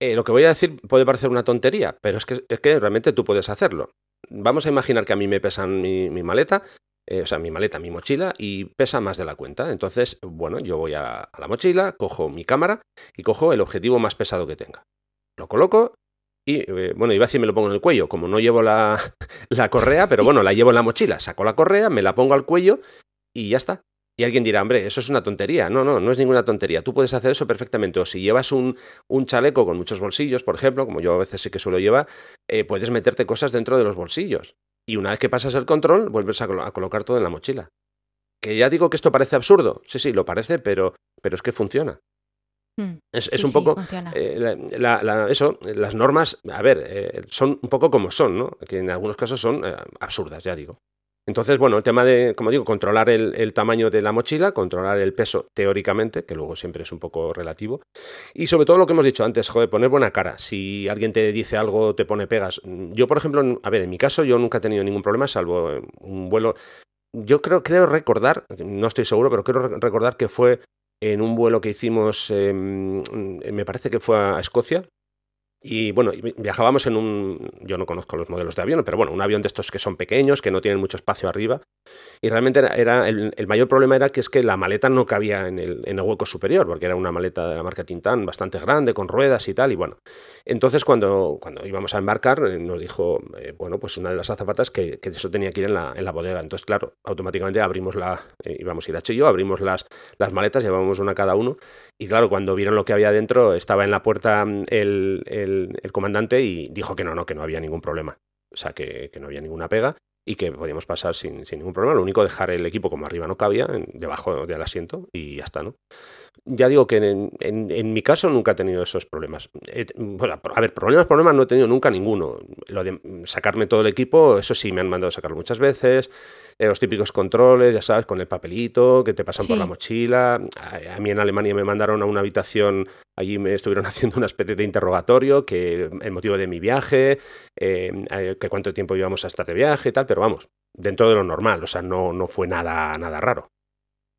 Speaker 1: Eh, lo que voy a decir puede parecer una tontería, pero es que, es que realmente tú puedes hacerlo. Vamos a imaginar que a mí me pesan mi, maleta, eh, o sea, mi maleta, mi mochila, y pesa más de la cuenta. Entonces, bueno, yo voy a la mochila, cojo mi cámara y cojo el objetivo más pesado que tenga. Lo coloco y eh, bueno, iba a decir me lo pongo en el cuello, como no llevo la, correa, pero bueno, la llevo en la mochila, saco la correa, me la pongo al cuello y ya está. Y alguien dirá, hombre, eso es una tontería. No, no, no es ninguna tontería. Tú puedes hacer eso perfectamente. O si llevas un, un chaleco con muchos bolsillos, por ejemplo, como yo a veces sí que suelo llevar, eh, puedes meterte cosas dentro de los bolsillos. Y una vez que pasas el control, vuelves a, a, colocar todo en la mochila. Que ya digo que esto parece absurdo. Sí, sí, lo parece, pero, pero es que funciona. Mm. Es, un poco eh, eso, las normas, a ver, eh, son un poco como son, ¿no? Que en algunos casos son eh, absurdas, ya digo. Entonces, bueno, el tema de, como digo, controlar el, tamaño de la mochila, controlar el peso teóricamente, que luego siempre es un poco relativo, y sobre todo lo que hemos dicho antes, joder, poner buena cara. Si alguien te dice algo, te pone pegas. Yo, por ejemplo, a ver, en mi caso yo nunca he tenido ningún problema, salvo un vuelo. Yo creo, creo recordar, no estoy seguro, pero creo recordar que fue en un vuelo que hicimos, em, me parece que fue a Escocia, y bueno, viajábamos en un, yo no conozco los modelos de avión, pero bueno, un avión de estos que son pequeños, que no tienen mucho espacio arriba. Y realmente era, el, mayor problema era que es que la maleta no cabía en el, en el, hueco superior, porque era una maleta de la marca Tintán bastante grande, con ruedas y tal. Y bueno, entonces cuando, cuando íbamos a embarcar, eh, nos dijo, eh, bueno, pues una de las azafatas que, que, eso tenía que ir en la, en la bodega. Entonces, claro, automáticamente abrimos la, eh, íbamos a ir a Chillo, abrimos las, las maletas, llevábamos una cada uno. Y claro, cuando vieron lo que había dentro, estaba en la puerta mm, el el, comandante y dijo que no, no, que no había ningún problema. O sea, que, que no había ninguna pega y que podíamos pasar sin, sin, ningún problema. Lo único, dejar el equipo como arriba no cabía, debajo del asiento y ya está, ¿no? Ya digo que en, en, mi caso nunca he tenido esos problemas. a ver, problemas, problemas no he tenido nunca ninguno. Lo de sacarme todo el equipo, eso sí, me han mandado a sacarlo muchas veces. Eh, los típicos controles, ya sabes, con el papelito que te pasan por la mochila. A, mí en Alemania me mandaron a una habitación, allí me estuvieron haciendo una especie de interrogatorio, que el motivo de mi viaje, eh, eh, que cuánto tiempo íbamos a estar de viaje y tal, pero vamos, dentro de lo normal, o sea, no, no fue nada, nada raro.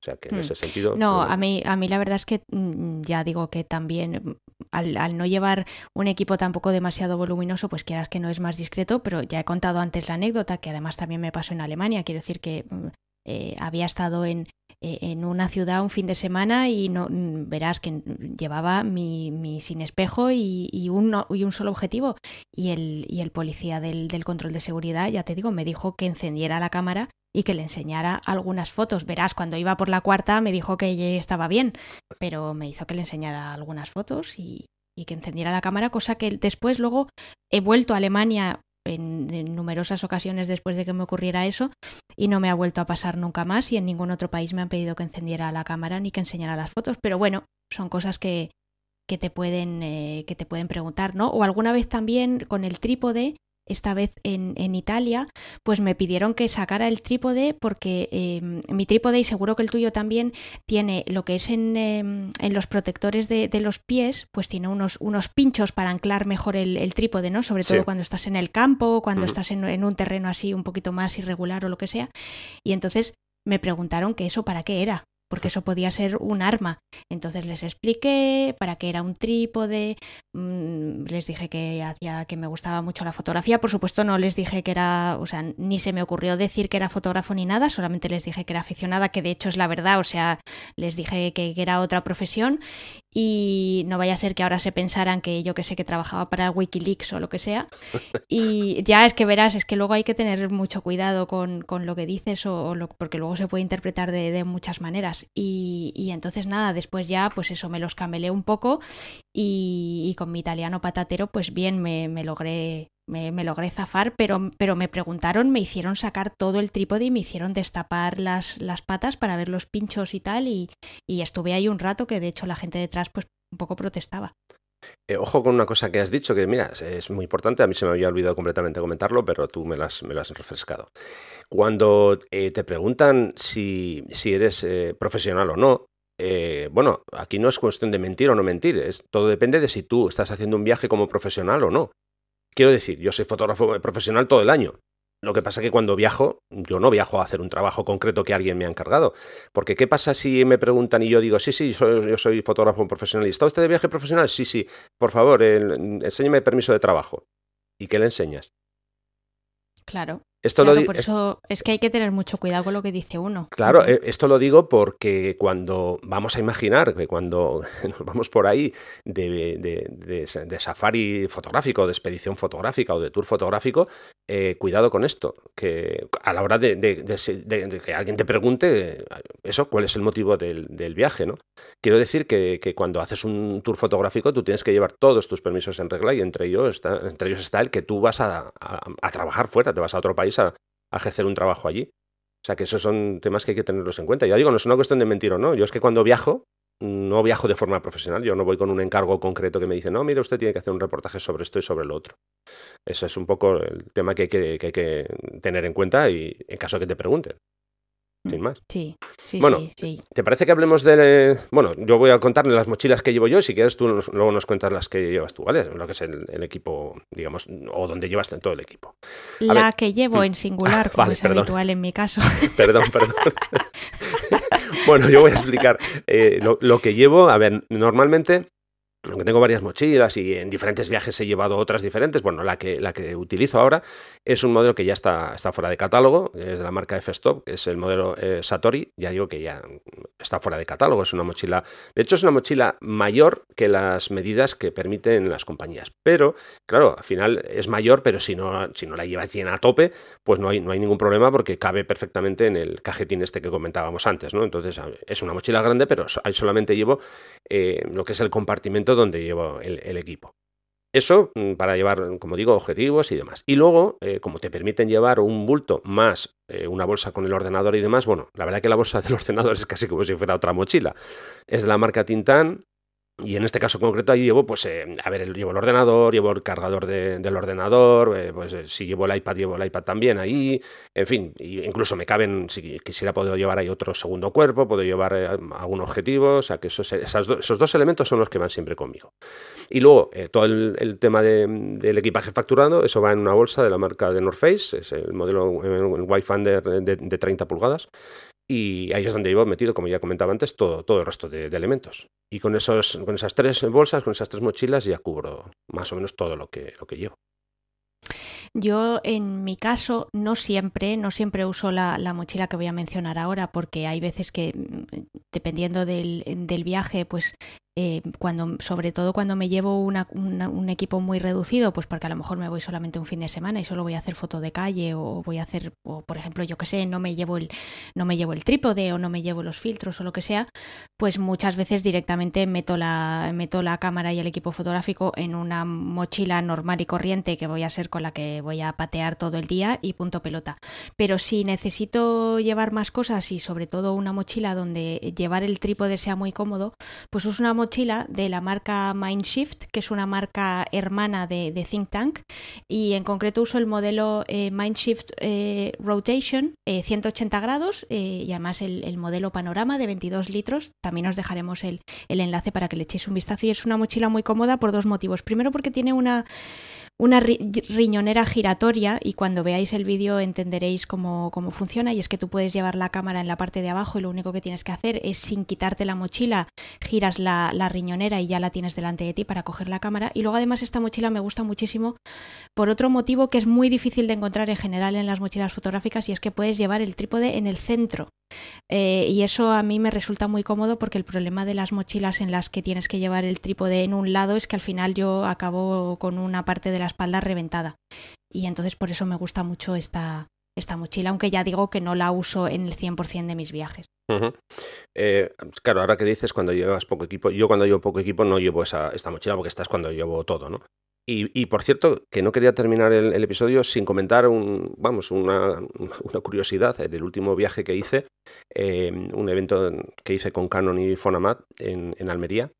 Speaker 1: O sea que en hmm. ese sentido.
Speaker 2: No, a mí, a mí la verdad es que mm, ya digo que también al, al, no llevar un equipo tampoco demasiado voluminoso, pues quieras que no es más discreto, pero ya he contado antes la anécdota, que además también me pasó en Alemania. Quiero decir que mm, eh, había estado en, en una ciudad un fin de semana y no verás que llevaba mi, sin espejo y, y, un, y un solo objetivo. Y el, y el policía del, del control de seguridad, ya te digo, me dijo que encendiera la cámara y que le enseñara algunas fotos. Verás, cuando iba por la cuarta me dijo que estaba bien, pero me hizo que le enseñara algunas fotos y, y que encendiera la cámara, cosa que después luego he vuelto a Alemania en, numerosas ocasiones después de que me ocurriera eso y no me ha vuelto a pasar nunca más y en ningún otro país me han pedido que encendiera la cámara ni que enseñara las fotos, pero bueno, son cosas que, que te pueden eh, que te pueden preguntar, ¿no? O alguna vez también con el trípode esta vez en, en, Italia, pues me pidieron que sacara el trípode porque eh, mi trípode, y seguro que el tuyo también, tiene lo que es en, eh, en los protectores de, de, los pies, pues tiene unos, unos pinchos para anclar mejor el, el trípode, ¿no? Sobre todo sí. cuando estás en el campo, cuando uh -huh. estás en, en un terreno así un poquito más irregular o lo que sea. Y entonces me preguntaron que eso para qué era porque eso podía ser un arma. Entonces les expliqué para qué era un trípode, mmm, les dije que hacía que me gustaba mucho la fotografía, por supuesto no les dije que era, o sea, ni se me ocurrió decir que era fotógrafo ni nada, solamente les dije que era aficionada, que de hecho es la verdad, o sea, les dije que, que era otra profesión y no vaya a ser que ahora se pensaran que yo que sé que trabajaba para Wikileaks o lo que sea. Y ya es que verás, es que luego hay que tener mucho cuidado con, con lo que dices o, lo, porque luego se puede interpretar de, de muchas maneras. Y, y, entonces nada, después ya pues eso me los camelé un poco y, y con mi italiano patatero pues bien me, me logré me, logré zafar, pero, pero me preguntaron, me hicieron sacar todo el trípode y me hicieron destapar las, las patas para ver los pinchos y tal, y, estuve ahí un rato que de hecho la gente detrás pues un poco protestaba.
Speaker 1: Eh, ojo con una cosa que has dicho, que mira, es muy importante, a mí se me había olvidado completamente comentarlo, pero tú me lo has, me has refrescado. Cuando eh, te preguntan si, si eres eh, profesional o no, bueno, aquí no es cuestión de mentir o no mentir, es, todo depende de si tú estás haciendo un viaje como profesional o no. Quiero decir, yo soy fotógrafo profesional todo el año. Lo que pasa es que cuando viajo, yo no viajo a hacer un trabajo concreto que alguien me ha encargado. Porque ¿qué pasa si me preguntan y yo digo, sí, sí, soy, yo soy fotógrafo profesional? ¿Y está usted de viaje profesional? Sí, sí. Por favor, el, enséñeme permiso de trabajo. ¿Y qué le enseñas?
Speaker 2: Claro. Esto claro, lo por eso es que hay que tener mucho cuidado con lo que dice uno.
Speaker 1: Claro, -huh. esto lo digo porque cuando vamos a imaginar que cuando nos vamos por ahí de, de, de, de safari fotográfico, de expedición fotográfica o de tour fotográfico, eh, cuidado con esto, que a la hora de, que alguien te pregunte eso, cuál es el motivo del, del viaje, ¿no? Quiero decir que, que, cuando haces un tour fotográfico tú tienes que llevar todos tus permisos en regla y entre ellos está, entre ellos está el que tú vas a, a, a trabajar fuera, te vas a otro país a, ejercer un trabajo allí. O sea que esos son temas que hay que tenerlos en cuenta. Ya digo, no es una cuestión de mentir o no. Yo es que cuando viajo, no viajo de forma profesional. Yo no voy con un encargo concreto que me dice, no, mire, usted tiene que hacer un reportaje sobre esto y sobre lo otro. Eso es un poco el tema que hay que, que, hay que tener en cuenta y en caso de que te pregunten sin más.
Speaker 2: Sí, sí,
Speaker 1: bueno,
Speaker 2: sí, sí.
Speaker 1: ¿te parece que hablemos de... Bueno, yo voy a contarle las mochilas que llevo yo, si quieres tú nos, luego nos cuentas las que llevas tú, ¿vale? Lo que es el, el equipo, digamos, o donde llevas todo el equipo.
Speaker 2: A La ver. que llevo en singular, como vale, es perdón. habitual en mi caso.
Speaker 1: perdón, perdón. bueno, yo voy a explicar eh, lo, lo que llevo. A ver, normalmente aunque tengo varias mochilas y en diferentes viajes he llevado otras diferentes, bueno, la que, la que utilizo ahora es un modelo que ya está, está fuera de catálogo, es de la marca F-Stop, es el modelo eh, Satori, ya digo que ya está fuera de catálogo, es una mochila, de hecho es una mochila mayor que las medidas que permiten las compañías, pero claro, al final es mayor, pero si no, si no la llevas llena a tope, pues no hay, no hay ningún problema porque cabe perfectamente en el cajetín este que comentábamos antes, ¿no? Entonces es una mochila grande, pero ahí solamente llevo eh, lo que es el compartimento donde llevo el, equipo. Eso mm, para llevar, como digo, objetivos y demás. Y luego, eh, como te permiten llevar un bulto más eh, una bolsa con el ordenador y demás, bueno, la verdad que la bolsa del ordenador es casi como si fuera otra mochila. Es de la marca Tintan, y en este caso concreto ahí llevo, pues, eh, a ver, llevo el ordenador, llevo el cargador de, del ordenador, eh, pues eh, si llevo el iPad, llevo el iPad también ahí, en fin, incluso me caben, si quisiera puedo llevar ahí otro segundo cuerpo, puedo llevar eh, algún objetivo, o sea que esos, esas esos dos elementos son los que van siempre conmigo. Y luego, todo el, el tema de, del equipaje facturado, eso va en una bolsa de la marca de North Face, es el modelo, el Wayfinder de, de 30 pulgadas, y ahí es donde llevo metido, como ya comentaba antes, todo, todo el resto de, de, elementos. Y con, esos, con esas tres bolsas, con esas tres mochilas, ya cubro más o menos todo lo que, lo que llevo.
Speaker 2: Yo, en mi caso, no siempre, no siempre uso la, mochila que voy a mencionar ahora, porque hay veces que, mm, dependiendo del, del viaje, pues eh, cuando, sobre todo cuando me llevo un equipo muy reducido, pues porque a lo mejor me voy solamente un fin de semana y solo voy a hacer foto de calle o voy a hacer, o por ejemplo, yo que sé, no me llevo el, no me llevo el trípode o no me llevo los filtros o lo que sea, pues muchas veces directamente meto la, meto la cámara y el equipo fotográfico en una mochila normal y corriente que voy a ser con la que voy a patear todo el día y punto pelota. Pero si necesito llevar más cosas y sobre todo una mochila donde llevar el trípode sea muy cómodo, pues es una mochila mochila de la marca Mindshift, que es una marca hermana de, Think Tank, y en concreto uso el modelo eh, Mindshift eh, Rotation 180 eh, grados y además el, modelo panorama de 22 litros. También os dejaremos el, el enlace para que le echéis un vistazo y es una mochila muy cómoda por dos motivos. Primero porque tiene una una riñonera giratoria y cuando veáis el vídeo entenderéis cómo, cómo, funciona y es que tú puedes llevar la cámara en la parte de abajo y lo único que tienes que hacer es sin quitarte la mochila giras la, la riñonera y ya la tienes delante de ti para coger la cámara. Y luego además esta mochila me gusta muchísimo por otro motivo que es muy difícil de encontrar en general en las mochilas fotográficas y es que puedes llevar el trípode en el centro eh, y eso a mí me resulta muy cómodo porque el problema de las mochilas en las que tienes que llevar el trípode en un lado es que al final yo acabo con una parte de la espalda reventada. Y entonces por eso me gusta mucho esta, esta mochila, aunque ya digo que no la uso en el 100% de mis viajes.
Speaker 1: Eh, claro, ahora que dices cuando llevas poco equipo, yo cuando llevo poco equipo no llevo esa, esta mochila porque esta es cuando llevo todo, ¿no? Y, por cierto, que no quería terminar el, episodio sin comentar un, vamos, una, curiosidad. En el último viaje que hice, eh, un evento que hice con Canon y Fonamat en, Almería,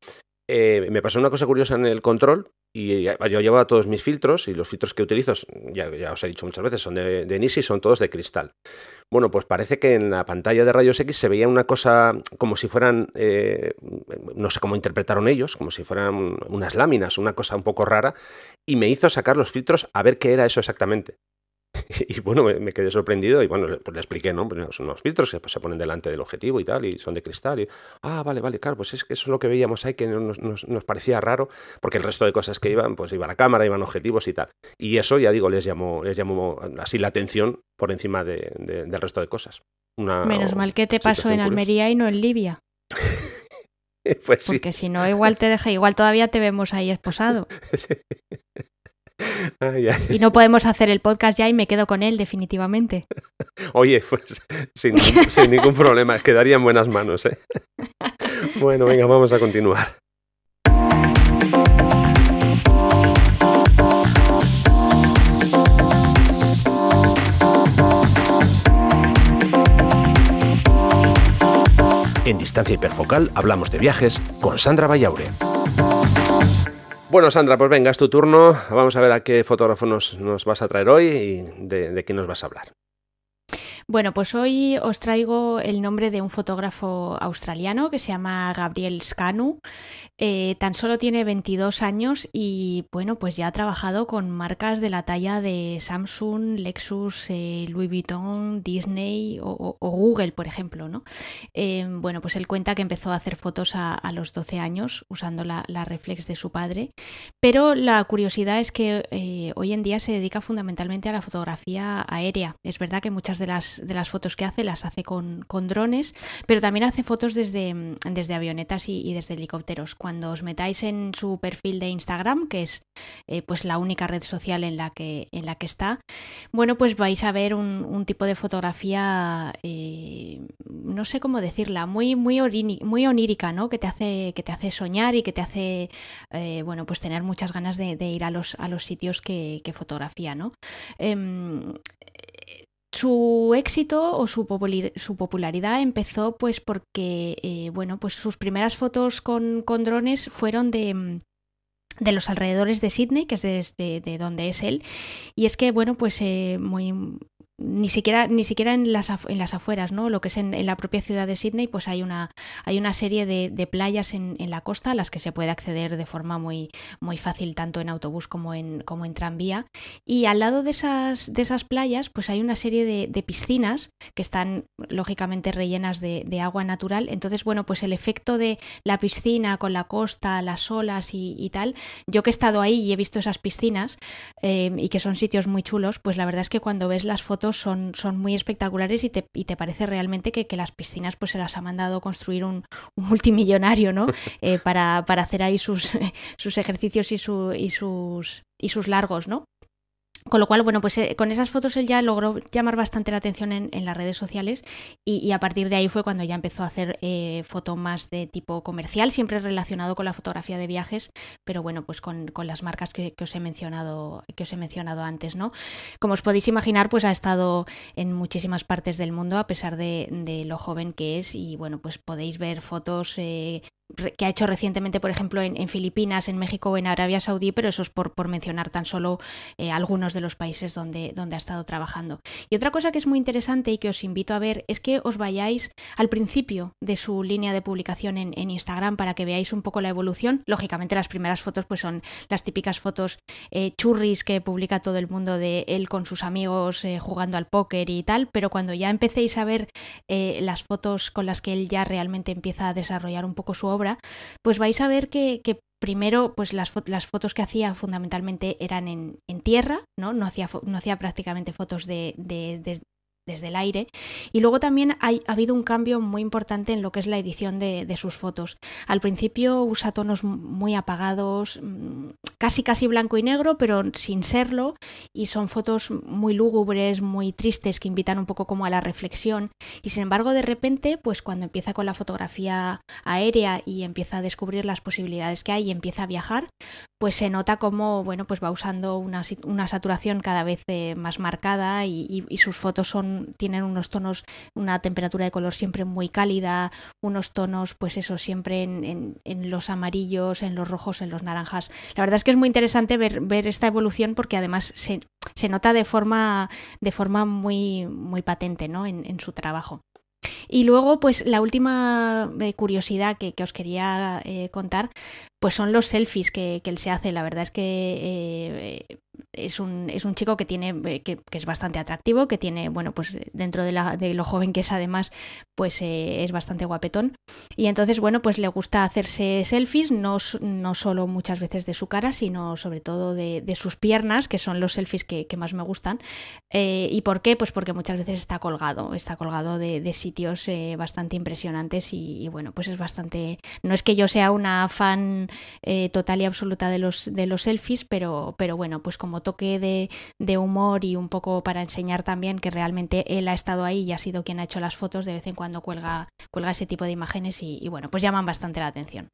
Speaker 1: eh, me pasó una cosa curiosa en el control y yo llevaba todos mis filtros y los filtros que utilizo, ya, os he dicho muchas veces, son de, de Nisi y son todos de cristal. Bueno, pues parece que en la pantalla de rayos X se veía una cosa como si fueran, eh, no sé cómo interpretaron ellos, como si fueran unas láminas, una cosa un poco rara, y me hizo sacar los filtros a ver qué era eso exactamente. y bueno, me, quedé sorprendido y bueno, pues le expliqué, ¿no? Pues son unos filtros que pues, se ponen delante del objetivo y tal, y son de cristal. Y, ah, vale, vale, claro, pues es que eso es lo que veíamos ahí, que nos, nos, parecía raro, porque el resto de cosas que iban, pues iba la cámara, iban objetivos y tal. Y eso, ya digo, les llamó, les llamó así la atención por encima de, del resto de cosas.
Speaker 2: Menos mal que te pasó en Almería y no en Libia.
Speaker 1: pues
Speaker 2: sí. Porque si no, igual te deja, igual todavía te vemos ahí esposado. Y no podemos hacer el podcast ya y me quedo con él definitivamente.
Speaker 1: Oye, pues sin, ningún problema, quedaría en buenas manos. ¿eh? Bueno, venga, vamos a continuar. En Distancia Hiperfocal hablamos de viajes con Sandra Vallaure. Bueno, Sandra, pues venga, es tu turno. Vamos a ver a qué fotógrafo nos, vas a traer hoy y de, de qué nos vas a hablar.
Speaker 2: Bueno, pues hoy os traigo el nombre de un fotógrafo australiano que se llama Gabriel Scanu. Eh, tan solo tiene 22 años y bueno, pues ya ha trabajado con marcas de la talla de Samsung, Lexus, eh, Louis Vuitton, Disney o, Google, por ejemplo. ¿no? Eh, bueno, pues él cuenta que empezó a hacer fotos a, los 12 años usando la, reflex de su padre, pero la curiosidad es que hoy en día se dedica fundamentalmente a la fotografía aérea. Es verdad que muchas de las de las fotos que hace las hace con, drones, pero también hace fotos desde, desde avionetas y, desde helicópteros. Cuando os metáis en su perfil de Instagram, que es eh, pues la única red social en la que, en la que está, bueno, pues vais a ver un, tipo de fotografía, eh, no sé cómo decirla, muy, muy, muy onírica, ¿no? Que te hace, que te hace soñar y que te hace, eh, bueno, pues tener muchas ganas de, ir a los, a los sitios que, fotografía, ¿no? Su éxito o su, popularidad empezó pues porque, eh, bueno, pues sus primeras fotos con, drones fueron de, de los alrededores de Sydney, que es desde de donde es él. Y es que, bueno, pues eh, muy ni siquiera, ni siquiera en las, en las afueras, ¿no? Lo que es en, la propia ciudad de Sydney, pues hay una, hay una serie de, playas en, la costa a las que se puede acceder de forma muy, muy fácil, tanto en autobús como en, como en tranvía. Y al lado de esas, de esas playas, pues hay una serie de, piscinas que están lógicamente rellenas de, agua natural. Entonces, bueno, pues el efecto de la piscina con la costa, las olas y, tal, yo que he estado ahí y he visto esas piscinas eh, y que son sitios muy chulos, pues la verdad es que cuando ves las fotos son, son muy espectaculares y te, y te parece realmente que, que, las piscinas pues se las ha mandado construir un, multimillonario, ¿no? Eh, para, para, hacer ahí sus, sus ejercicios y, su, y, sus, y sus largos, ¿no? Con lo cual, bueno, pues eh, con esas fotos él ya logró llamar bastante la atención en, las redes sociales y, a partir de ahí fue cuando ya empezó a hacer eh, foto más de tipo comercial, siempre relacionado con la fotografía de viajes, pero bueno, pues con, las marcas que, os he mencionado, que os he mencionado antes, ¿no? Como os podéis imaginar, pues ha estado en muchísimas partes del mundo a pesar de, lo joven que es y bueno, pues podéis ver fotos eh, que ha hecho recientemente, por ejemplo, en, Filipinas, en México o en Arabia Saudí, pero eso es por, mencionar tan solo eh, algunos de los países donde, donde ha estado trabajando. Y otra cosa que es muy interesante y que os invito a ver es que os vayáis al principio de su línea de publicación en, Instagram para que veáis un poco la evolución. Lógicamente las primeras fotos pues son las típicas fotos eh, churris que publica todo el mundo de él con sus amigos eh, jugando al póker y tal, pero cuando ya empecéis a ver las fotos con las que él ya realmente empieza a desarrollar un poco su obra, pues vais a ver que, primero, pues las, las, fotos que hacía fundamentalmente eran en, tierra, ¿no? No hacía, no hacía prácticamente fotos de, desde el aire. Y luego también ha habido un cambio muy importante en lo que es la edición de, sus fotos. Al principio usa tonos muy apagados, casi casi blanco y negro, pero sin serlo, y son fotos muy lúgubres, muy tristes, que invitan un poco como a la reflexión. Y sin embargo, de repente, pues cuando empieza con la fotografía aérea y empieza a descubrir las posibilidades que hay y empieza a viajar, pues se nota como, bueno, pues va usando una, saturación cada vez eh, más marcada y sus fotos son tienen unos tonos, una temperatura de color siempre muy cálida, unos tonos, pues eso, siempre en, los amarillos, en los rojos, en los naranjas. La verdad es que es muy interesante ver, ver esta evolución porque además se, se nota de forma, de forma muy, muy patente ¿no? en, su trabajo. Y luego, pues la última eh, curiosidad que, os quería eh, contar, pues son los selfies que, él se hace. La verdad es que eh, es un, es un chico que tiene eh, que, es bastante atractivo, que tiene, bueno, pues dentro de, la, de lo joven que es además, pues eh, es bastante guapetón. Y entonces, bueno, pues le gusta hacerse selfies, no, no solo muchas veces de su cara, sino sobre todo de, sus piernas, que son los selfies que, más me gustan. Eh, ¿Y por qué? Pues porque muchas veces está colgado, está colgado de, sitios bastante impresionantes y, bueno, pues es bastante... No es que yo sea una fan total y absoluta de los, de los selfies, pero, pero bueno, pues como toque de, humor y un poco para enseñar también que realmente él ha estado ahí y ha sido quien ha hecho las fotos, de vez en cuando cuelga, cuelga ese tipo de imágenes y, bueno, pues llaman bastante la atención.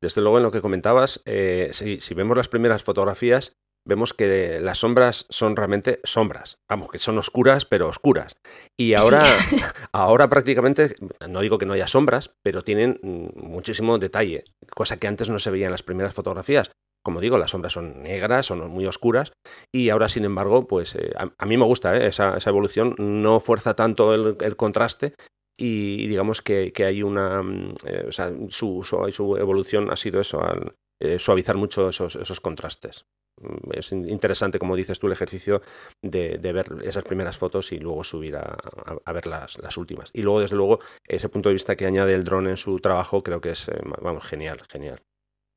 Speaker 1: Desde luego en lo que comentabas, eh, si, vemos las primeras fotografías, vemos que las sombras son realmente sombras. Vamos, que son oscuras, pero oscuras. Y ahora, ahora prácticamente, no digo que no haya sombras, pero tienen mm, muchísimo detalle, cosa que antes no se veía en las primeras fotografías como digo, las sombras son negras, son muy oscuras y ahora, sin embargo, pues eh, a, mí me gusta ¿eh? esa, evolución, no fuerza tanto el, contraste y digamos que, hay una, mm, eh, o sea, su, su, evolución ha sido eso, al, suavizar mucho esos, contrastes. Mm, es interesante, como dices tú, el ejercicio de, ver esas primeras fotos y luego subir a, ver las, las, últimas. Y luego, desde luego, ese punto de vista que añade el dron en su trabajo creo que es, vamos, genial, genial.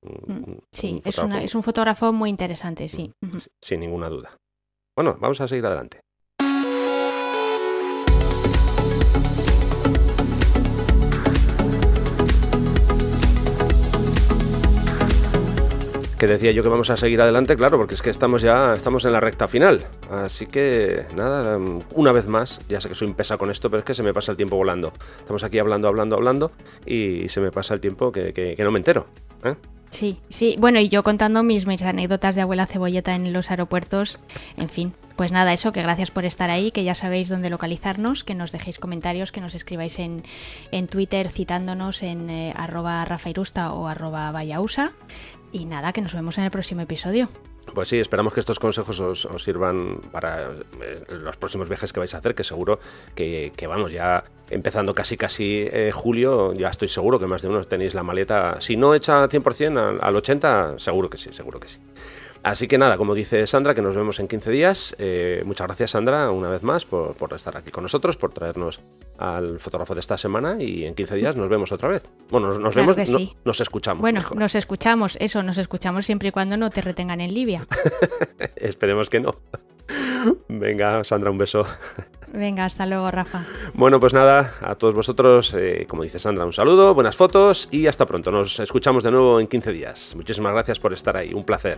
Speaker 2: Mm, sí, es, es, un fotógrafo muy interesante, sí.
Speaker 1: Mm, sin ninguna duda. Bueno, vamos a seguir adelante. Que decía yo que vamos a seguir adelante, claro, porque es que estamos ya estamos en la recta final. Así que nada, una vez más, ya sé que soy un pesa con esto, pero es que se me pasa el tiempo volando. Estamos aquí hablando, hablando, hablando y se me pasa el tiempo que, que no me entero. ¿eh?
Speaker 2: Sí, sí. Bueno, y yo contando mis, mis anécdotas de abuela cebolleta en los aeropuertos, en fin. Pues nada, eso, que gracias por estar ahí, que ya sabéis dónde localizarnos, que nos dejéis comentarios, que nos escribáis en, en Twitter citándonos en eh, arroba rafairusta o arroba vayausa. Y nada, que nos vemos en el próximo episodio.
Speaker 1: Pues sí, esperamos que estos consejos os, sirvan para eh, los próximos viajes que vais a hacer, que seguro que, vamos, ya empezando casi casi eh, julio, ya estoy seguro que más de uno tenéis la maleta, si no hecha 100% al, al 80%, seguro que sí, seguro que sí. Así que nada, como dice Sandra, que nos vemos en 15 días. Eh, muchas gracias, Sandra, una vez más por, estar aquí con nosotros, por traernos al fotógrafo de esta semana y en 15 días nos vemos otra vez. Bueno, nos, vemos, nos escuchamos.
Speaker 2: Bueno, nos escuchamos, eso, nos escuchamos siempre y cuando no te retengan en Libia.
Speaker 1: Esperemos que no. Venga, Sandra, un beso.
Speaker 2: Venga, hasta luego, Rafa.
Speaker 1: Bueno, pues nada, a todos vosotros, eh, como dice Sandra, un saludo, buenas fotos y hasta pronto. Nos escuchamos de nuevo en 15 días. Muchísimas gracias por estar ahí, un placer.